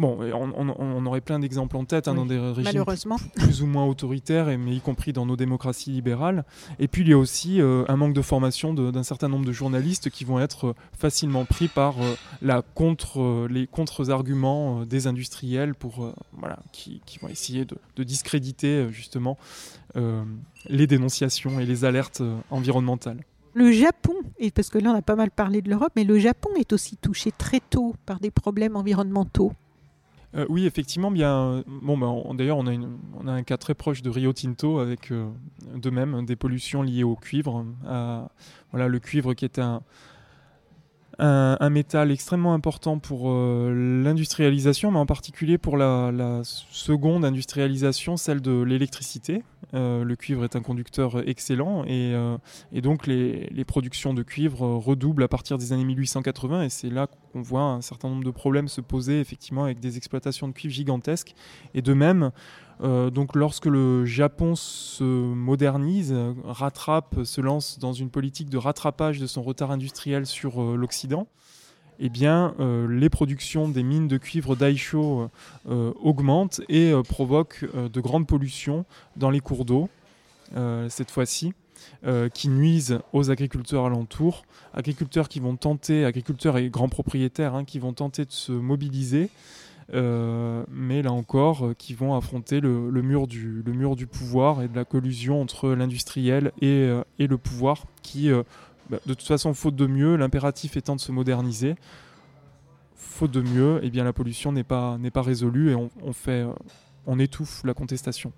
Bon, on, aurait plein d'exemples en tête hein, dans des régimes [laughs] plus ou moins autoritaires, mais y compris dans nos démocraties libérales. Et puis il y a aussi euh, un manque de formation d'un certain nombre de journalistes qui vont être euh, facilement pris par euh, la contre, les contre-arguments des industriels pour, voilà, qui, vont essayer de, discréditer justement les dénonciations et les alertes environnementales. Le Japon, et parce que là on a pas mal parlé de l'Europe, mais le Japon est aussi touché très tôt par des problèmes environnementaux. Euh, oui, effectivement, bien. Bon, ben, d'ailleurs, on, a on a un cas très proche de Rio Tinto avec euh, de même des pollutions liées au cuivre. voilà, le cuivre qui est un, un, métal extrêmement important pour euh, l'industrialisation, mais en particulier pour la, seconde industrialisation, celle de l'électricité. Euh, le cuivre est un conducteur excellent et, euh, donc les, productions de cuivre redoublent à partir des années 1880 et c'est là qu'on voit un certain nombre de problèmes se poser effectivement avec des exploitations de cuivre gigantesques. Et de même, donc lorsque le Japon se modernise, rattrape, se lance dans une politique de rattrapage de son retard industriel sur l'Occident, eh bien, euh, les productions des mines de cuivre d'Aisho euh, augmentent et euh, provoquent de grandes pollutions dans les cours d'eau, cette fois-ci. qui nuisent aux agriculteurs alentours, agriculteurs qui vont tenter, agriculteurs et grands propriétaires hein, qui vont tenter de se mobiliser, mais là encore, qui vont affronter le, mur du, pouvoir et de la collusion entre l'industriel et, et, le pouvoir qui bah, de toute façon, faute de mieux, l'impératif étant de se moderniser, faute de mieux, eh bien, la pollution n'est pas, résolue et on, euh, étouffe la contestation.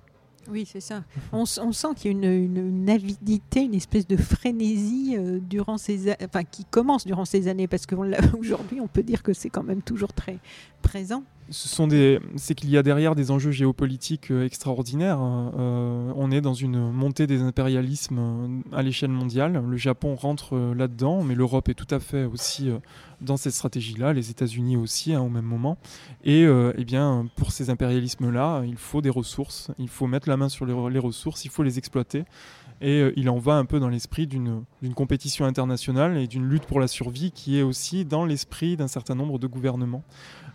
Oui, c'est ça. On, sent qu'il y a une, avidité, une espèce de frénésie euh, durant ces, qui commence durant ces années, parce qu'aujourd'hui, [laughs] on peut dire que c'est quand même toujours très présent c'est qu'il y a derrière des enjeux géopolitiques euh, extraordinaires. Euh, on est dans une montée des impérialismes euh, à l'échelle mondiale. Le Japon rentre là-dedans, mais l'Europe est tout à fait aussi dans cette stratégie-là, les États-Unis aussi hein, au même moment. Et eh bien, pour ces impérialismes-là, il faut des ressources, il faut mettre la main sur les, ressources, il faut les exploiter. Et il en va un peu dans l'esprit d'une compétition internationale et d'une lutte pour la survie qui est aussi dans l'esprit d'un certain nombre de gouvernements.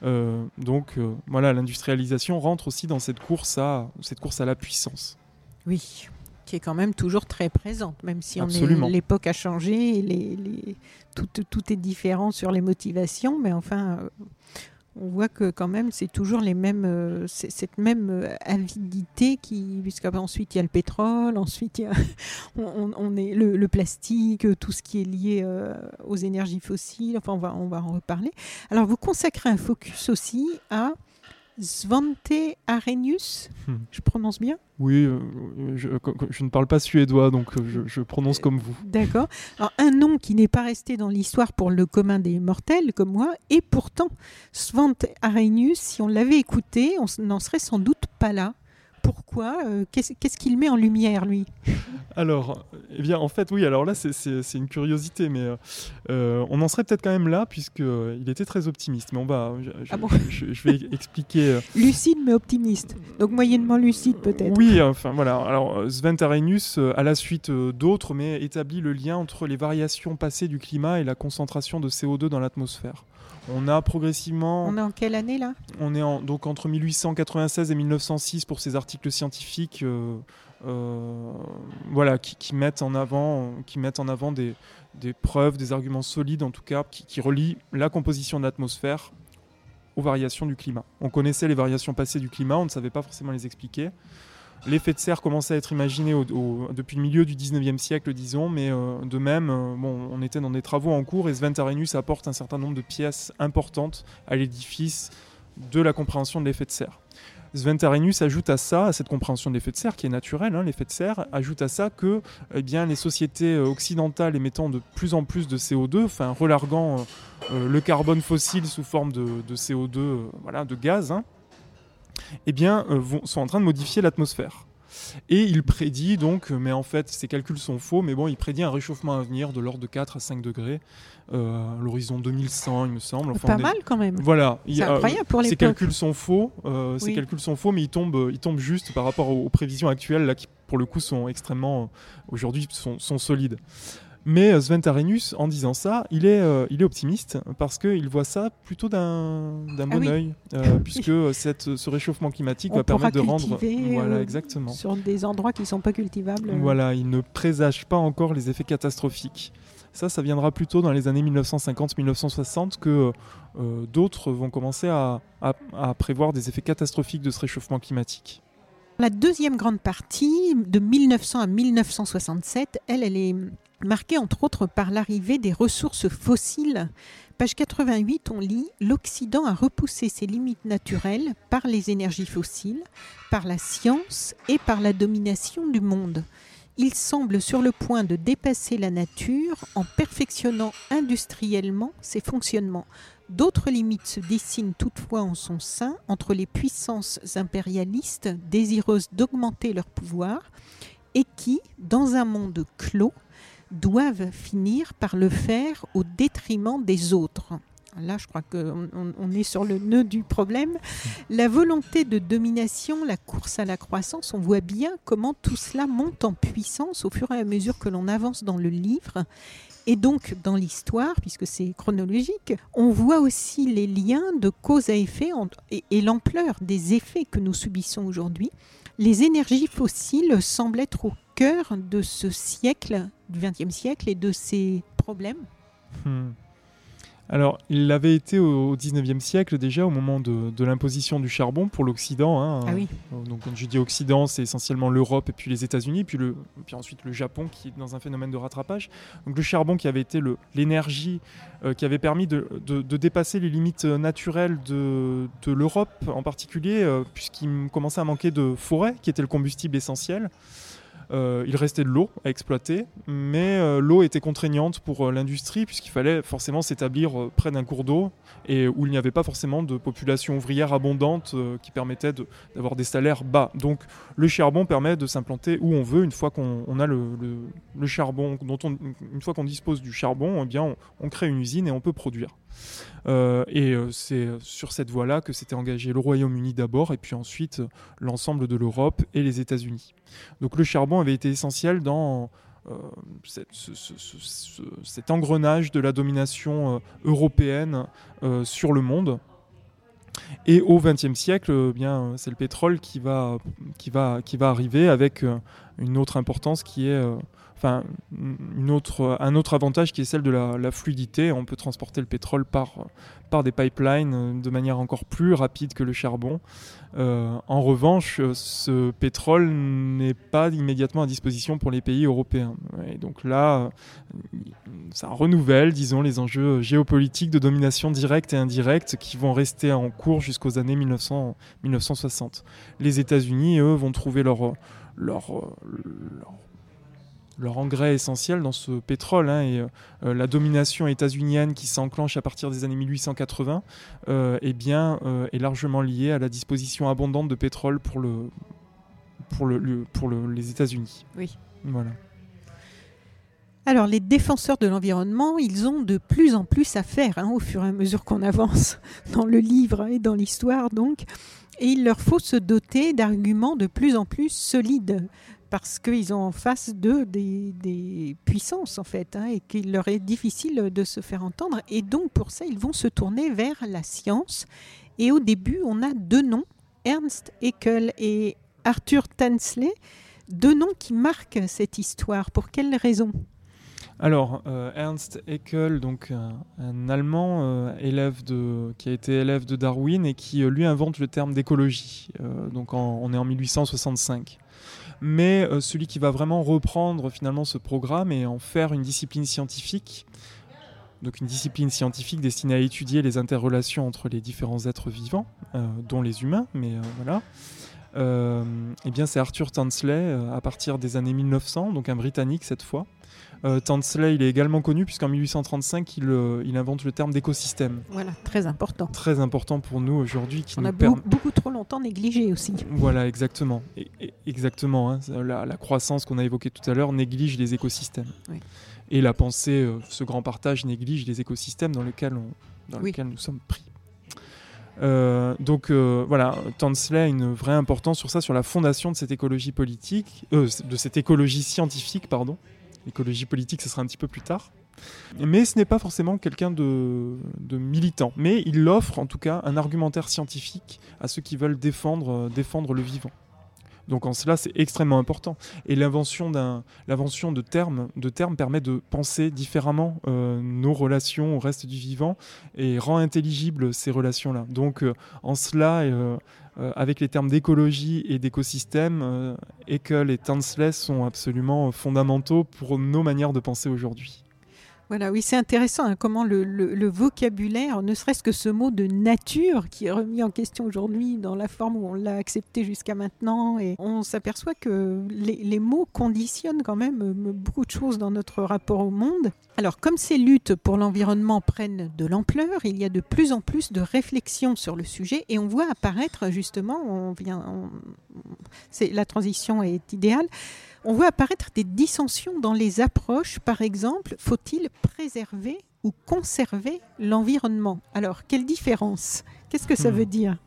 Euh, donc euh, voilà, l'industrialisation rentre aussi dans cette course à, cette course à la puissance. Oui, qui est quand même toujours très présente, même si l'époque a changé, les, tout, tout, est différent sur les motivations, mais enfin, euh, on voit que quand même c'est toujours les mêmes, euh, cette même euh, avidité qui, puisqu'ensuite il y a le pétrole, ensuite il y a, [laughs] on, est le, plastique, tout ce qui est lié euh, aux énergies fossiles. Enfin, on va en reparler. Alors, vous consacrez un focus aussi à Svante Arrhenius, hmm. je prononce bien? Oui, euh, je, ne parle pas suédois, donc euh, je, prononce comme vous. D'accord. Un nom qui n'est pas resté dans l'histoire pour le commun des mortels, comme moi, et pourtant, Svante Arrhenius, si on l'avait écouté, on n'en serait sans doute pas là pourquoi euh, Qu'est-ce qu'il met en lumière, lui? Alors, eh bien, en fait, oui, alors là, c'est une curiosité, mais euh, on en serait peut-être quand même là, puisqu'il euh, il était très optimiste. Mais on va, je, ah vais expliquer. [laughs] lucide, mais optimiste. Donc, moyennement lucide, peut-être. Oui, enfin, voilà. Alors, Sven Arrhenius, à la suite d'autres, mais établit le lien entre les variations passées du climat et la concentration de CO2 dans l'atmosphère. On a progressivement. On est en quelle année là? On est en, donc entre 1896 et 1906 pour ces articles scientifiques, euh, euh, voilà, qui, mettent en avant, qui mettent en avant des, preuves, des arguments solides en tout cas, qui, qui relient la composition de l'atmosphère aux variations du climat. On connaissait les variations passées du climat, on ne savait pas forcément les expliquer. L'effet de serre commençait à être imaginé depuis le milieu du 19e siècle, disons, mais euh, de même, euh, on était dans des travaux en cours et Sven Arrhenius apporte un certain nombre de pièces importantes à l'édifice de la compréhension de l'effet de serre. Sven Arrhenius ajoute à ça, à cette compréhension de l'effet de serre, qui est naturelle, hein, l'effet de serre, ajoute à ça que eh les sociétés euh, occidentales émettant de plus en plus de CO2, enfin relarguant le carbone fossile sous forme de, CO2, voilà, de gaz, hein, eh bien, sont en train de modifier l'atmosphère. Et il prédit donc, mais en fait ses calculs sont faux, mais bon, il prédit un réchauffement à venir de l'ordre de 4 à 5 degrés euh, à l'horizon 2100, il me semble. Enfin, Pas mal quand même. Voilà. C'est incroyable pour les Ces calculs sont faux, euh, ces calculs sont faux, mais ils tombent, ils tombent juste par rapport aux, prévisions actuelles là, qui pour le coup sont extrêmement, euh, aujourd'hui, sont, sont solides. Mais euh, Sven Tarenus, en disant ça, il est, euh, il est optimiste parce qu'il voit ça plutôt d'un ah bon oeil, euh, [laughs] puisque cette, ce réchauffement climatique va permettre de rendre. Voilà, exactement. Sur des endroits qui ne sont pas cultivables. Voilà, il ne présage pas encore les effets catastrophiques. Ça, ça viendra plutôt dans les années 1950-1960 que d'autres vont commencer à, à prévoir des effets catastrophiques de ce réchauffement climatique. La deuxième grande partie, de 1900 à 1967, elle, elle est marqué entre autres par l'arrivée des ressources fossiles. Page 88, on lit L'Occident a repoussé ses limites naturelles par les énergies fossiles, par la science et par la domination du monde. Il semble sur le point de dépasser la nature en perfectionnant industriellement ses fonctionnements. D'autres limites se dessinent toutefois en son sein entre les puissances impérialistes désireuses d'augmenter leur pouvoir et qui, dans un monde clos, doivent finir par le faire au détriment des autres. Là, je crois qu'on on est sur le nœud du problème. La volonté de domination, la course à la croissance, on voit bien comment tout cela monte en puissance au fur et à mesure que l'on avance dans le livre. Et donc, dans l'histoire, puisque c'est chronologique, on voit aussi les liens de cause à effet et l'ampleur des effets que nous subissons aujourd'hui. Les énergies fossiles semblent être au cœur de ce siècle, du XXe siècle, et de ces problèmes hmm. Alors, il l'avait été au XIXe siècle déjà, au moment de, l'imposition du charbon pour l'Occident. Hein. Ah oui. Donc, quand je dis Occident, c'est essentiellement l'Europe et puis les États-Unis, puis, le, puis ensuite le Japon qui est dans un phénomène de rattrapage. Donc, le charbon qui avait été l'énergie euh, qui avait permis de, dépasser les limites naturelles de, l'Europe en particulier, euh, puisqu'il commençait à manquer de forêt, qui était le combustible essentiel. Euh, il restait de l'eau à exploiter, mais euh, l'eau était contraignante pour euh, l'industrie puisqu'il fallait forcément s'établir près d'un cours d'eau et où il n'y avait pas forcément de population ouvrière abondante qui permettait d'avoir des salaires bas. Donc le charbon permet de s'implanter où on veut une fois qu'on a le, charbon, dont on, une fois qu'on dispose du charbon, eh bien on crée une usine et on peut produire. Euh, et euh, c'est sur cette voie-là que s'était engagé le Royaume-Uni d'abord, et puis ensuite euh, l'ensemble de l'Europe et les États-Unis. Donc le charbon avait été essentiel dans cet engrenage de la domination européenne sur le monde. Et au XXe siècle, bien, c'est le pétrole qui va, qui, va, qui va arriver avec une autre importance qui est enfin, une autre, un autre avantage qui est celle de la, fluidité. On peut transporter le pétrole par, par des pipelines euh, de manière encore plus rapide que le charbon. Euh, en revanche, ce pétrole n'est pas immédiatement à disposition pour les pays européens. Et donc là, ça renouvelle, disons, les enjeux géopolitiques de domination directe et indirecte qui vont rester en cours jusqu'aux années 1900, 1960. Les États-Unis, eux, vont trouver leur, leur leur engrais essentiel dans ce pétrole. Hein, et euh, la domination états-unienne qui s'enclenche à partir des années 1880 euh, eh bien, euh, est largement liée à la disposition abondante de pétrole pour, le, pour, le, pour les États-Unis. Oui. Voilà. Alors, les défenseurs de l'environnement, ils ont de plus en plus à faire hein, au fur et à mesure qu'on avance [laughs] dans le livre et dans l'histoire, donc. Et il leur faut se doter d'arguments de plus en plus solides parce qu'ils ont en face d'eux des, puissances en fait, hein, et qu'il leur est difficile de se faire entendre. Et donc pour ça, ils vont se tourner vers la science. Et au début, on a deux noms, Ernst Haeckel et Arthur Tansley, deux noms qui marquent cette histoire. Pour quelles raisons alors, euh, Ernst Haeckel, donc un, Allemand euh, élève de, qui a été élève de Darwin et qui euh, lui invente le terme d'écologie. donc on est en 1865 mais euh, celui qui va vraiment reprendre finalement ce programme et en faire une discipline scientifique. Donc une discipline scientifique destinée à étudier les interrelations entre les différents êtres vivants, euh, dont les humains, mais euh, voilà. eh bien, c'est Arthur Tansley à partir des années 1900, donc un Britannique cette fois, Euh, Tansley, il est également connu puisqu'en 1835, il, euh, il invente le terme d'écosystème. Voilà, très important. Très important pour nous aujourd'hui. On a beaucoup, beaucoup trop longtemps négligé aussi. Voilà, exactement. Et, exactement. Hein. la, la, croissance qu'on a évoquée tout à l'heure néglige les écosystèmes. Oui. Et la pensée, euh, ce grand partage néglige les écosystèmes dans lesquels, on, dans Oui. lesquels nous sommes pris. Euh, donc euh, voilà, Tansley a une vraie importance sur ça, sur la fondation de cette écologie politique, euh, de cette écologie scientifique, pardon. L'écologie politique, ce sera un petit peu plus tard. Mais ce n'est pas forcément quelqu'un de, militant. Mais il offre en tout cas un argumentaire scientifique à ceux qui veulent défendre, euh, le vivant. Donc en cela, c'est extrêmement important. Et l'invention de termes, permet de penser différemment euh, nos relations au reste du vivant et rend intelligibles ces relations-là. Donc euh, en cela, avec les termes d'écologie et d'écosystème, euh, et Tansley sont absolument fondamentaux pour nos manières de penser aujourd'hui. Voilà, oui, c'est intéressant hein, comment le, vocabulaire, ne serait-ce que ce mot de nature qui est remis en question aujourd'hui dans la forme où on l'a accepté jusqu'à maintenant, et on s'aperçoit que les, mots conditionnent quand même euh, beaucoup de choses dans notre rapport au monde. Alors, comme ces luttes pour l'environnement prennent de l'ampleur, il y a de plus en plus de réflexions sur le sujet, et on voit apparaître justement, on vient, la transition est idéale. On voit apparaître des dissensions dans les approches. Par exemple, faut-il préserver ou conserver l'environnement? Alors, quelle différence? Qu'est-ce que ça Hmm. veut dire?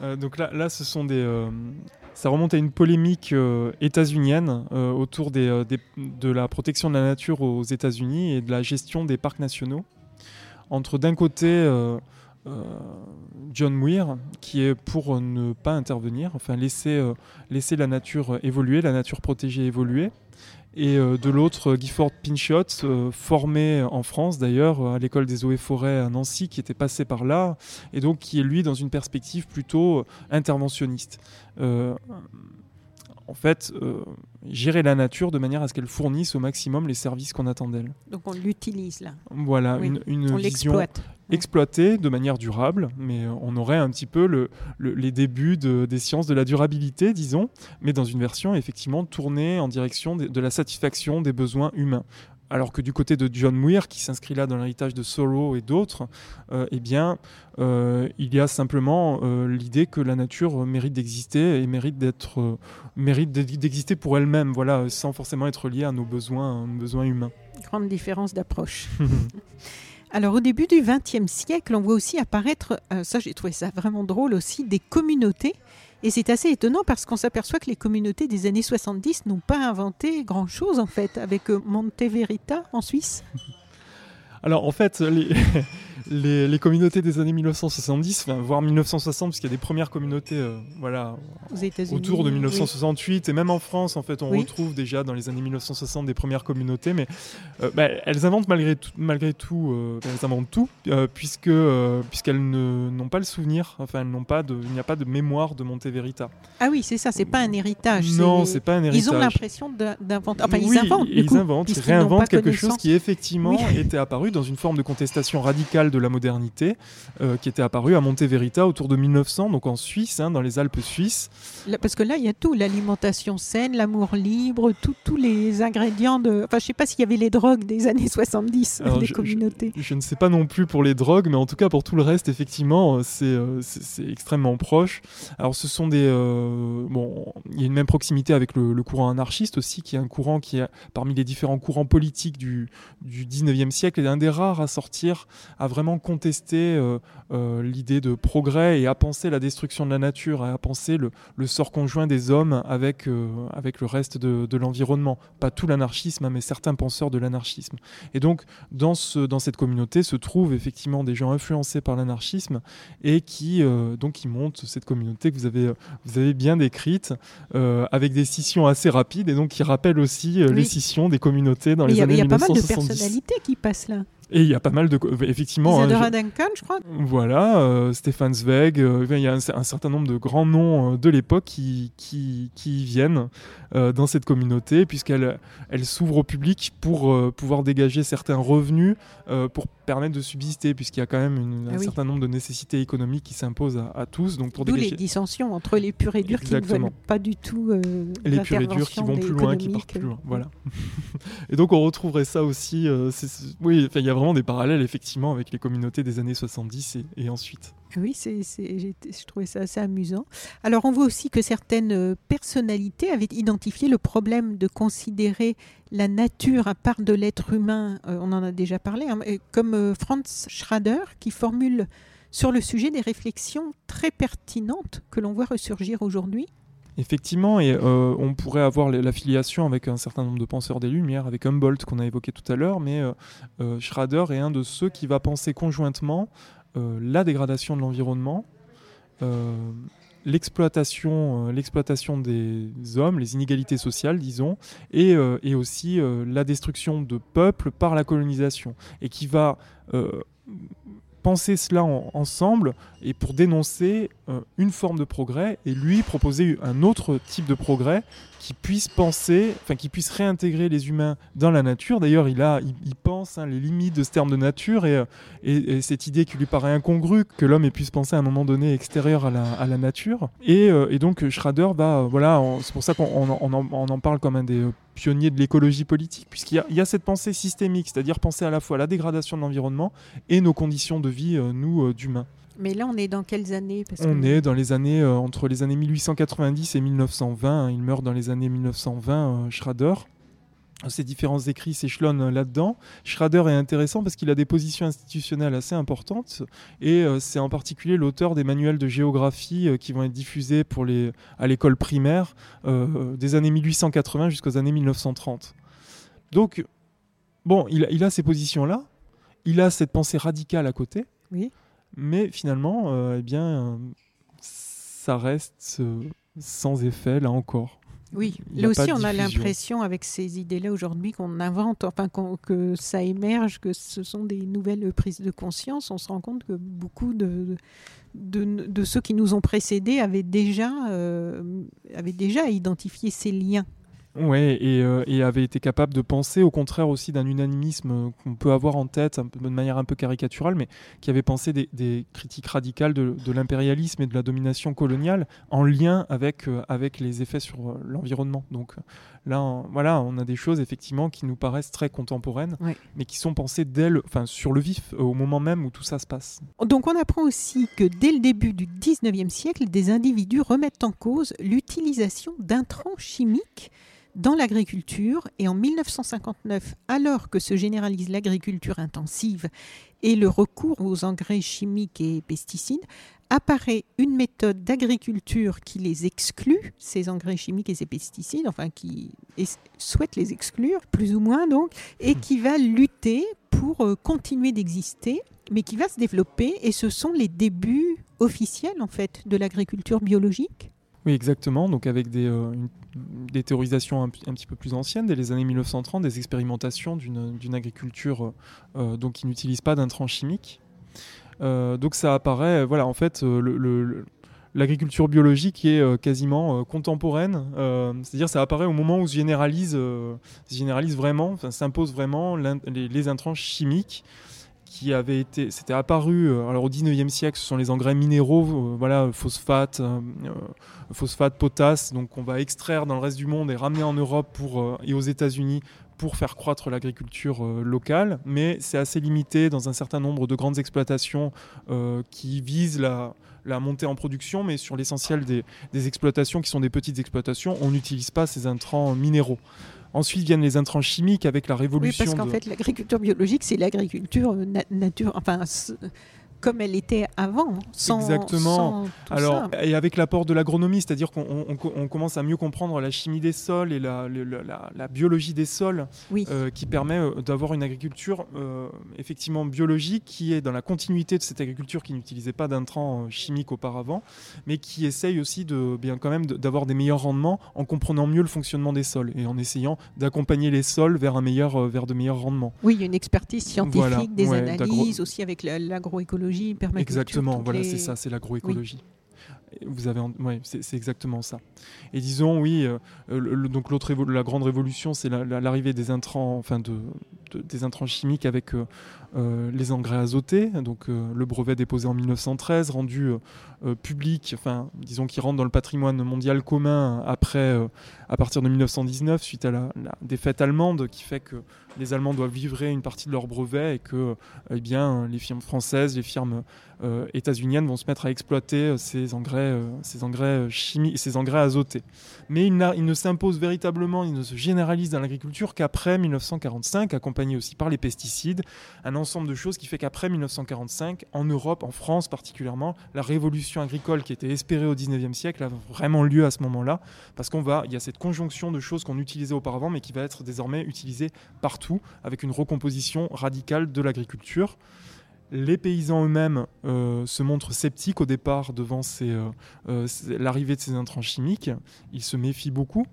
Euh, donc là, là, ce sont des. euh, ça remonte à une polémique euh, états-unienne autour des, des- de la protection de la nature aux États-Unis et de la gestion des parcs nationaux. Entre d'un côté John Muir, qui est pour ne pas intervenir, enfin laisser, euh, la nature évoluer, la nature protégée évoluer. Et euh, de l'autre, Gifford Pinchot, euh, formé en France d'ailleurs à l'école des eaux et forêts à Nancy, qui était passé par là, et donc qui est lui dans une perspective plutôt euh, interventionniste. Euh, en fait, euh, gérer la nature de manière à ce qu'elle fournisse au maximum les services qu'on attend d'elle. Donc, on l'utilise là. Voilà, Oui, une, une on vision l'exploite. exploitée de manière durable, mais euh, on aurait un petit peu le, le- les débuts de- des sciences de la durabilité, disons, mais dans une version effectivement tournée en direction de, de la satisfaction des besoins humains. Alors que du côté de John Muir, qui s'inscrit là dans l'héritage de Thoreau et d'autres, euh, eh bien, euh, il y a simplement euh, l'idée que la nature mérite d'exister et mérite d'être, mérite d'e- d'exister pour elle-même, voilà, sans forcément être liée à nos besoins, à nos besoins humains. Grande différence d'approche. [laughs] Alors, au début du XXe siècle, on voit aussi apparaître, ça j'ai trouvé ça vraiment drôle aussi, des communautés. Et c'est assez étonnant parce qu'on s'aperçoit que les communautés des années 70 n'ont pas inventé grand-chose en fait, avec euh, Monte Verita en Suisse. [laughs] Alors en fait, les, les, les communautés des années 1970, enfin, voire 1960, parce qu'il y a des premières communautés euh, voilà, autour de oui. 1968, et même en France, en fait, on Oui. retrouve déjà dans les années 1960 des premières communautés, mais euh, bah, elles inventent malgré tout, malgré tout euh, elles inventent tout, puisque, puisqu'elles n'ont pas le souvenir, enfin, elles n'ont pas de, il n'y a pas de mémoire de Monte Verita. Ah oui, c'est ça, c'est pas un héritage. Non, c'est pas un héritage. Ils ont l'impression d'inventer. Enfin, Oui, ils inventent. du ils coup, inventent, ils puisqu'ils n'ont réinventent quelque chose qui effectivement était apparu dans une forme de contestation radicale de la modernité, euh, qui était apparu à Monte Verita autour de 1900, donc en Suisse, hein, dans les Alpes suisses. Là, Parce que là, il y a tout l'alimentation saine, l'amour libre, tout- tous les ingrédients de. Enfin, je sais pas s'il y avait les drogues des années 70, Alors, les je- communautés. Je ne sais pas non plus pour les drogues, mais en tout cas pour tout le reste, effectivement, euh, c'est euh, c'est- c'est extrêmement proche. Alors ce sont des... euh, bon, il y a une même proximité avec le, le courant anarchiste aussi, qui est un courant qui est parmi les différents courants politiques du, du 19e siècle, et un des rares à sortir, à vraiment contester euh, euh, l'idée de progrès et à penser la destruction de la nature, à penser le, le sort conjoint des hommes avec, euh, avec le reste de, de l'environnement. Pas tout l'anarchisme, hein, mais certains penseurs de l'anarchisme. Et donc, dans, ce, dans cette communauté se trouvent effectivement des gens influencés par l'anarchisme et qui, donc, qui montent cette communauté que vous avez, vous avez bien décrite, avec des scissions assez rapides et donc qui rappellent aussi les scissions des communautés dans Mais les y, a- années il y a pas mal de 1970. personnalités qui passent là. Et il y a pas mal de. Effectivement. Isadora hein, Duncan, je crois. Voilà, euh, Stéphane Zweig. Euh, il y a un, certain nombre de grands noms euh, de l'époque qui, qui, qui, viennent dans cette communauté, puisqu'elle elle, s'ouvre au public pour pouvoir dégager certains revenus pour permettre de subsister, puisqu'il y a quand même un ah certain nombre de nécessités économiques qui s'imposent à, tous. Donc pour D'où les dissensions entre les purs et durs qui ne veulent pas du tout. les purs et durs qui vont plus loin, qui partent plus loin. Voilà. [laughs] et donc on retrouverait ça aussi. oui, il y a vraiment des parallèles effectivement avec les communautés des années 70 et, ensuite. Oui, c'est, je trouvais ça assez amusant. Alors on voit aussi que certaines euh, personnalités avaient identifié le problème de considérer la nature à part de l'être humain, euh, on en a déjà parlé, hein, comme euh, Franz Schrader qui formule sur le sujet des réflexions très pertinentes que l'on voit ressurgir aujourd'hui. Effectivement, et euh, on pourrait avoir l'affiliation avec un certain nombre de penseurs des Lumières, avec Humboldt qu'on a évoqué tout à l'heure, mais euh, euh, Schrader est un de ceux qui va penser conjointement la dégradation de l'environnement, l'exploitation, des hommes, les inégalités sociales, disons, et, et aussi la destruction de peuples par la colonisation, et qui va penser cela ensemble et pour dénoncer euh, une forme de progrès et lui proposer un autre type de progrès qui puisse penser, enfin qui puisse réintégrer les humains dans la nature. D'ailleurs, il a, il, pense hein, les limites de ce terme de nature et, euh, et, cette idée qui lui paraît incongrue que l'homme puisse penser à un moment donné extérieur à la, à la nature. Et, euh, et, donc Schrader, va, voilà, c'est pour ça qu'on on, on en parle comme un des pionnier de l'écologie politique, puisqu'il y, a cette pensée systémique, c'est-à-dire penser à la fois à la dégradation de l'environnement et nos conditions de vie, euh, nous, euh, d'humains. Mais là, on est dans quelles années? On est dans les années, euh, entre les années 1890 et 1920. Il meurt dans les années 1920, Schrader ces différents écrits s'échelonnent là-dedans. Schrader est intéressant parce qu'il a des positions institutionnelles assez importantes et euh, c'est en particulier l'auteur des manuels de géographie euh, qui vont être diffusés pour les, à l'école primaire euh, des années 1880 jusqu'aux années 1930. Donc, bon, il, il a ces positions-là, il a cette pensée radicale à côté, oui. mais finalement, eh bien, ça reste sans effet là encore. Oui, là aussi on a l'impression avec ces idées-là aujourd'hui qu'on invente, enfin que ça émerge, que ce sont des nouvelles prises de conscience. On se rend compte que beaucoup de, de, ceux qui nous ont précédés avaient déjà, euh, avaient déjà identifié ces liens Ouais, euh, et, avait été capable de penser au contraire aussi d'un unanimisme euh, qu'on peut avoir en tête de manière un peu caricaturale, mais qui avait pensé des, critiques radicales de, l'impérialisme et de la domination coloniale en lien avec, euh, avec les effets sur l'environnement. Donc là, on, voilà, on a des choses effectivement qui nous paraissent très contemporaines, mais qui sont pensées dès enfin, sur le vif, au moment même où tout ça se passe. Donc on apprend aussi que dès le début du 19e siècle, des individus remettent en cause l'utilisation d'intrants chimiques dans l'agriculture et en 1959, alors que se généralise l'agriculture intensive et le recours aux engrais chimiques et pesticides, apparaît une méthode d'agriculture qui les exclut, ces engrais chimiques et ces pesticides, enfin qui souhaite les exclure, plus ou moins donc, et qui va lutter pour euh, continuer d'exister, mais qui va se développer, et ce sont les débuts officiels en fait de l'agriculture biologique. Oui, exactement. Donc avec des, euh, des théorisations un, petit peu plus anciennes, dès les années 1930, des expérimentations d'une agriculture euh, donc qui n'utilise pas d'intrants chimiques. Euh, donc ça apparaît, voilà, en fait, l'agriculture biologique est quasiment contemporaine. C'est-à-dire ça apparaît au moment où se généralise, généralise vraiment, s'impose vraiment les, les, intrants chimiques qui avait été, c'était apparu euh, alors au 19e siècle, ce sont les engrais minéraux, euh, voilà, phosphate, euh, phosphate, potasse, donc on va extraire dans le reste du monde et ramener en Europe pour, et aux États-Unis pour faire croître l'agriculture locale, mais c'est assez limité dans un certain nombre de grandes exploitations qui visent la, la montée en production, mais sur l'essentiel des, des, exploitations qui sont des petites exploitations, on n'utilise pas ces intrants minéraux. Ensuite viennent les intrants chimiques avec la révolution. Oui, parce qu'en fait, l'agriculture biologique, c'est l'agriculture nature, enfin comme elle était avant, sans, Exactement. sans tout Alors, ça. et avec l'apport de l'agronomie, c'est-à-dire qu'on on- on- on commence à mieux comprendre la chimie des sols et la, biologie des sols, Oui. euh, qui permet euh, d'avoir une agriculture euh, effectivement biologique, qui est dans la continuité de cette agriculture qui n'utilisait pas d'intrants chimiques auparavant, mais qui essaye aussi de bien quand même d'avoir des meilleurs rendements en comprenant mieux le fonctionnement des sols et en essayant d'accompagner les sols vers un meilleur, vers de meilleurs rendements. Oui, il y a une expertise scientifique, Voilà, des ouais, analyses, aussi avec la- l'agroécologie, permaculture. Exactement, voilà, les- c'est ça, c'est l'agroécologie. Vous avez, c'est exactement ça. Et disons, oui, euh, donc l'autre la grande révolution, c'est la- la- l'arrivée des intrants, enfin de, de- des intrants chimiques avec euh, euh, les engrais azotés. Donc le brevet déposé en 1913, rendu public, enfin disons qui rentre dans le patrimoine mondial commun après, à partir de 1919, suite à la, défaite allemande, qui fait que les Allemands doivent livrer une partie de leur brevet et que eh bien, les firmes françaises, les firmes états-uniennes vont se mettre à exploiter ces engrais, euh, ces engrais chimiques, ces engrais azotés. Mais il ne s'impose véritablement, il ne se généralise dans l'agriculture qu'après 1945, accompagné aussi par les pesticides, un ensemble de choses qui fait qu'après 1945, en Europe, en France particulièrement, la révolution agricole qui était espérée au 19e siècle a vraiment lieu à ce moment-là, parce qu'on va, il y a cette conjonction de choses qu'on utilisait auparavant, mais qui va être désormais utilisée partout, avec une recomposition radicale de l'agriculture. Les paysans eux-mêmes euh, se montrent sceptiques au départ devant euh, euh, l'arrivée de ces intrants chimiques. Ils se méfient beaucoup.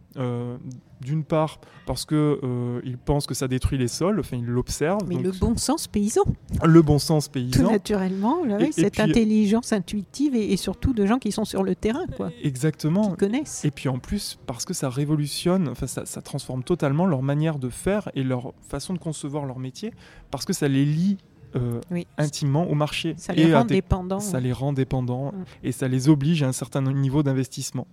D'une part parce qu'ils pensent que ça détruit les sols, enfin ils l'observent. Mais donc le bon sens paysan, le bon sens tout paysan. naturellement, là, Et- oui, et cette puis- intelligence intuitive et, et surtout de gens qui sont sur le terrain, quoi, Exactement. qui connaissent. Et puis en plus, parce que ça révolutionne, enfin ça, ça transforme totalement leur manière de faire et leur façon de concevoir leur métier, parce que ça les lie euh, Oui. intimement au marché. Ça et les à rend dépendants. Ça les rend dépendants Mm. et ça les oblige à un certain niveau d'investissement.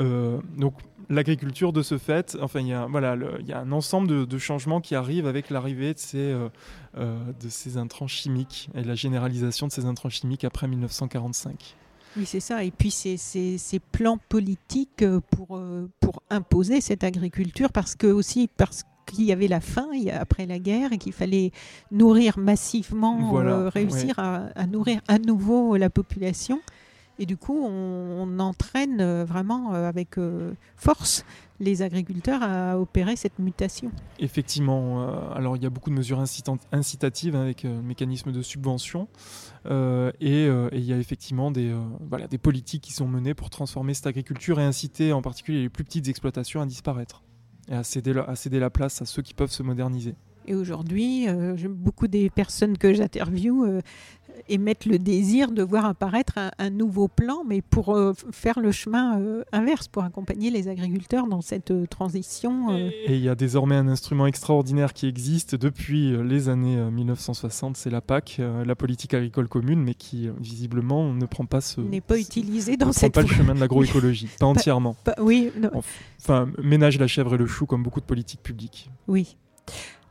Euh, donc l'agriculture de ce fait, enfin il y a voilà, il y a un ensemble de, de changements qui arrivent avec l'arrivée de ces euh, euh, de ces intrants chimiques et la généralisation de ces intrants chimiques après 1945. Oui, c'est ça. Et puis ces, plans politiques pour, pour imposer cette agriculture, parce que aussi parce qu'il y avait la faim après la guerre et qu'il fallait nourrir massivement, Voilà, euh, réussir à, à nourrir à nouveau la population. Et du coup, on, on entraîne euh, vraiment euh, avec euh, force les agriculteurs à opérer cette mutation. Effectivement, euh, alors il y a beaucoup de mesures incitant- incitatives hein, avec euh, le mécanisme de subvention euh, et, et il y a effectivement des, voilà, des politiques qui sont menées pour transformer cette agriculture et inciter en particulier les plus petites exploitations à disparaître et à céder, la, place à ceux qui peuvent se moderniser. Et aujourd'hui, euh, beaucoup des personnes que j'interviewe euh, émettent le désir de voir apparaître un, un nouveau plan, mais pour euh, faire le chemin euh, inverse, pour accompagner les agriculteurs dans cette euh, transition. Et il y a désormais un instrument extraordinaire qui existe depuis les années euh, 1960, c'est la PAC, la politique agricole commune, mais qui visiblement ne prend pas ce... n'est pas utilisé dans ne prend cette pas le chemin de l'agroécologie, [laughs] pas entièrement. Pas- oui, non, Enfin, ménage la chèvre et le chou comme beaucoup de politiques publiques. oui.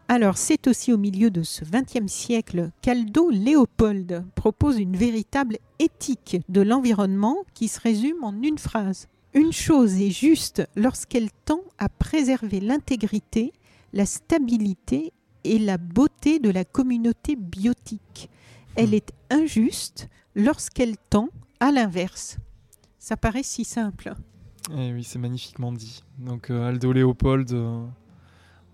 Alors, c'est aussi au milieu de ce XXe siècle qu'Aldo Léopold propose une véritable éthique de l'environnement qui se résume en une phrase. Une chose est juste lorsqu'elle tend à préserver l'intégrité, la stabilité et la beauté de la communauté biotique. Elle Hmm. est injuste lorsqu'elle tend à l'inverse. Ça paraît si simple. Eh oui, c'est magnifiquement dit. Donc euh, Aldo Léopold, euh,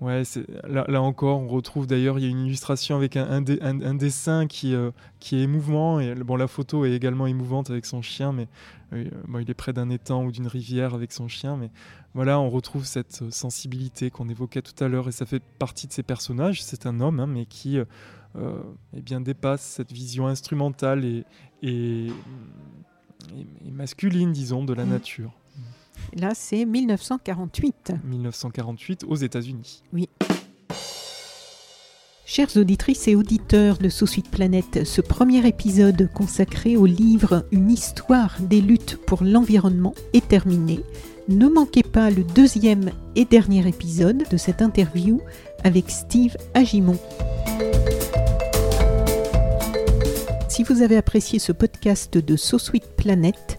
ouais, là, là encore, on retrouve d'ailleurs, il y a une illustration avec un, un dé- un- un dessin qui, euh, qui est émouvant. Et bon, la photo est également émouvante avec son chien, mais euh, bon, il est près d'un étang ou d'une rivière avec son chien. Mais voilà, on retrouve cette euh, sensibilité qu'on évoquait tout à l'heure, et ça fait partie de ces personnages. C'est un homme, hein, mais qui euh, eh bien, dépasse cette vision instrumentale et, et, masculine, disons, de la Mm. nature. Là, c'est 1948. 1948 aux États-Unis. Chères auditrices et auditeurs de Sous Suite Planète, ce premier épisode consacré au livre Une histoire des luttes pour l'environnement est terminé. Ne manquez pas le deuxième et dernier épisode de cette interview avec Steve Agimon. Si vous avez apprécié ce podcast de So Sweet Planet,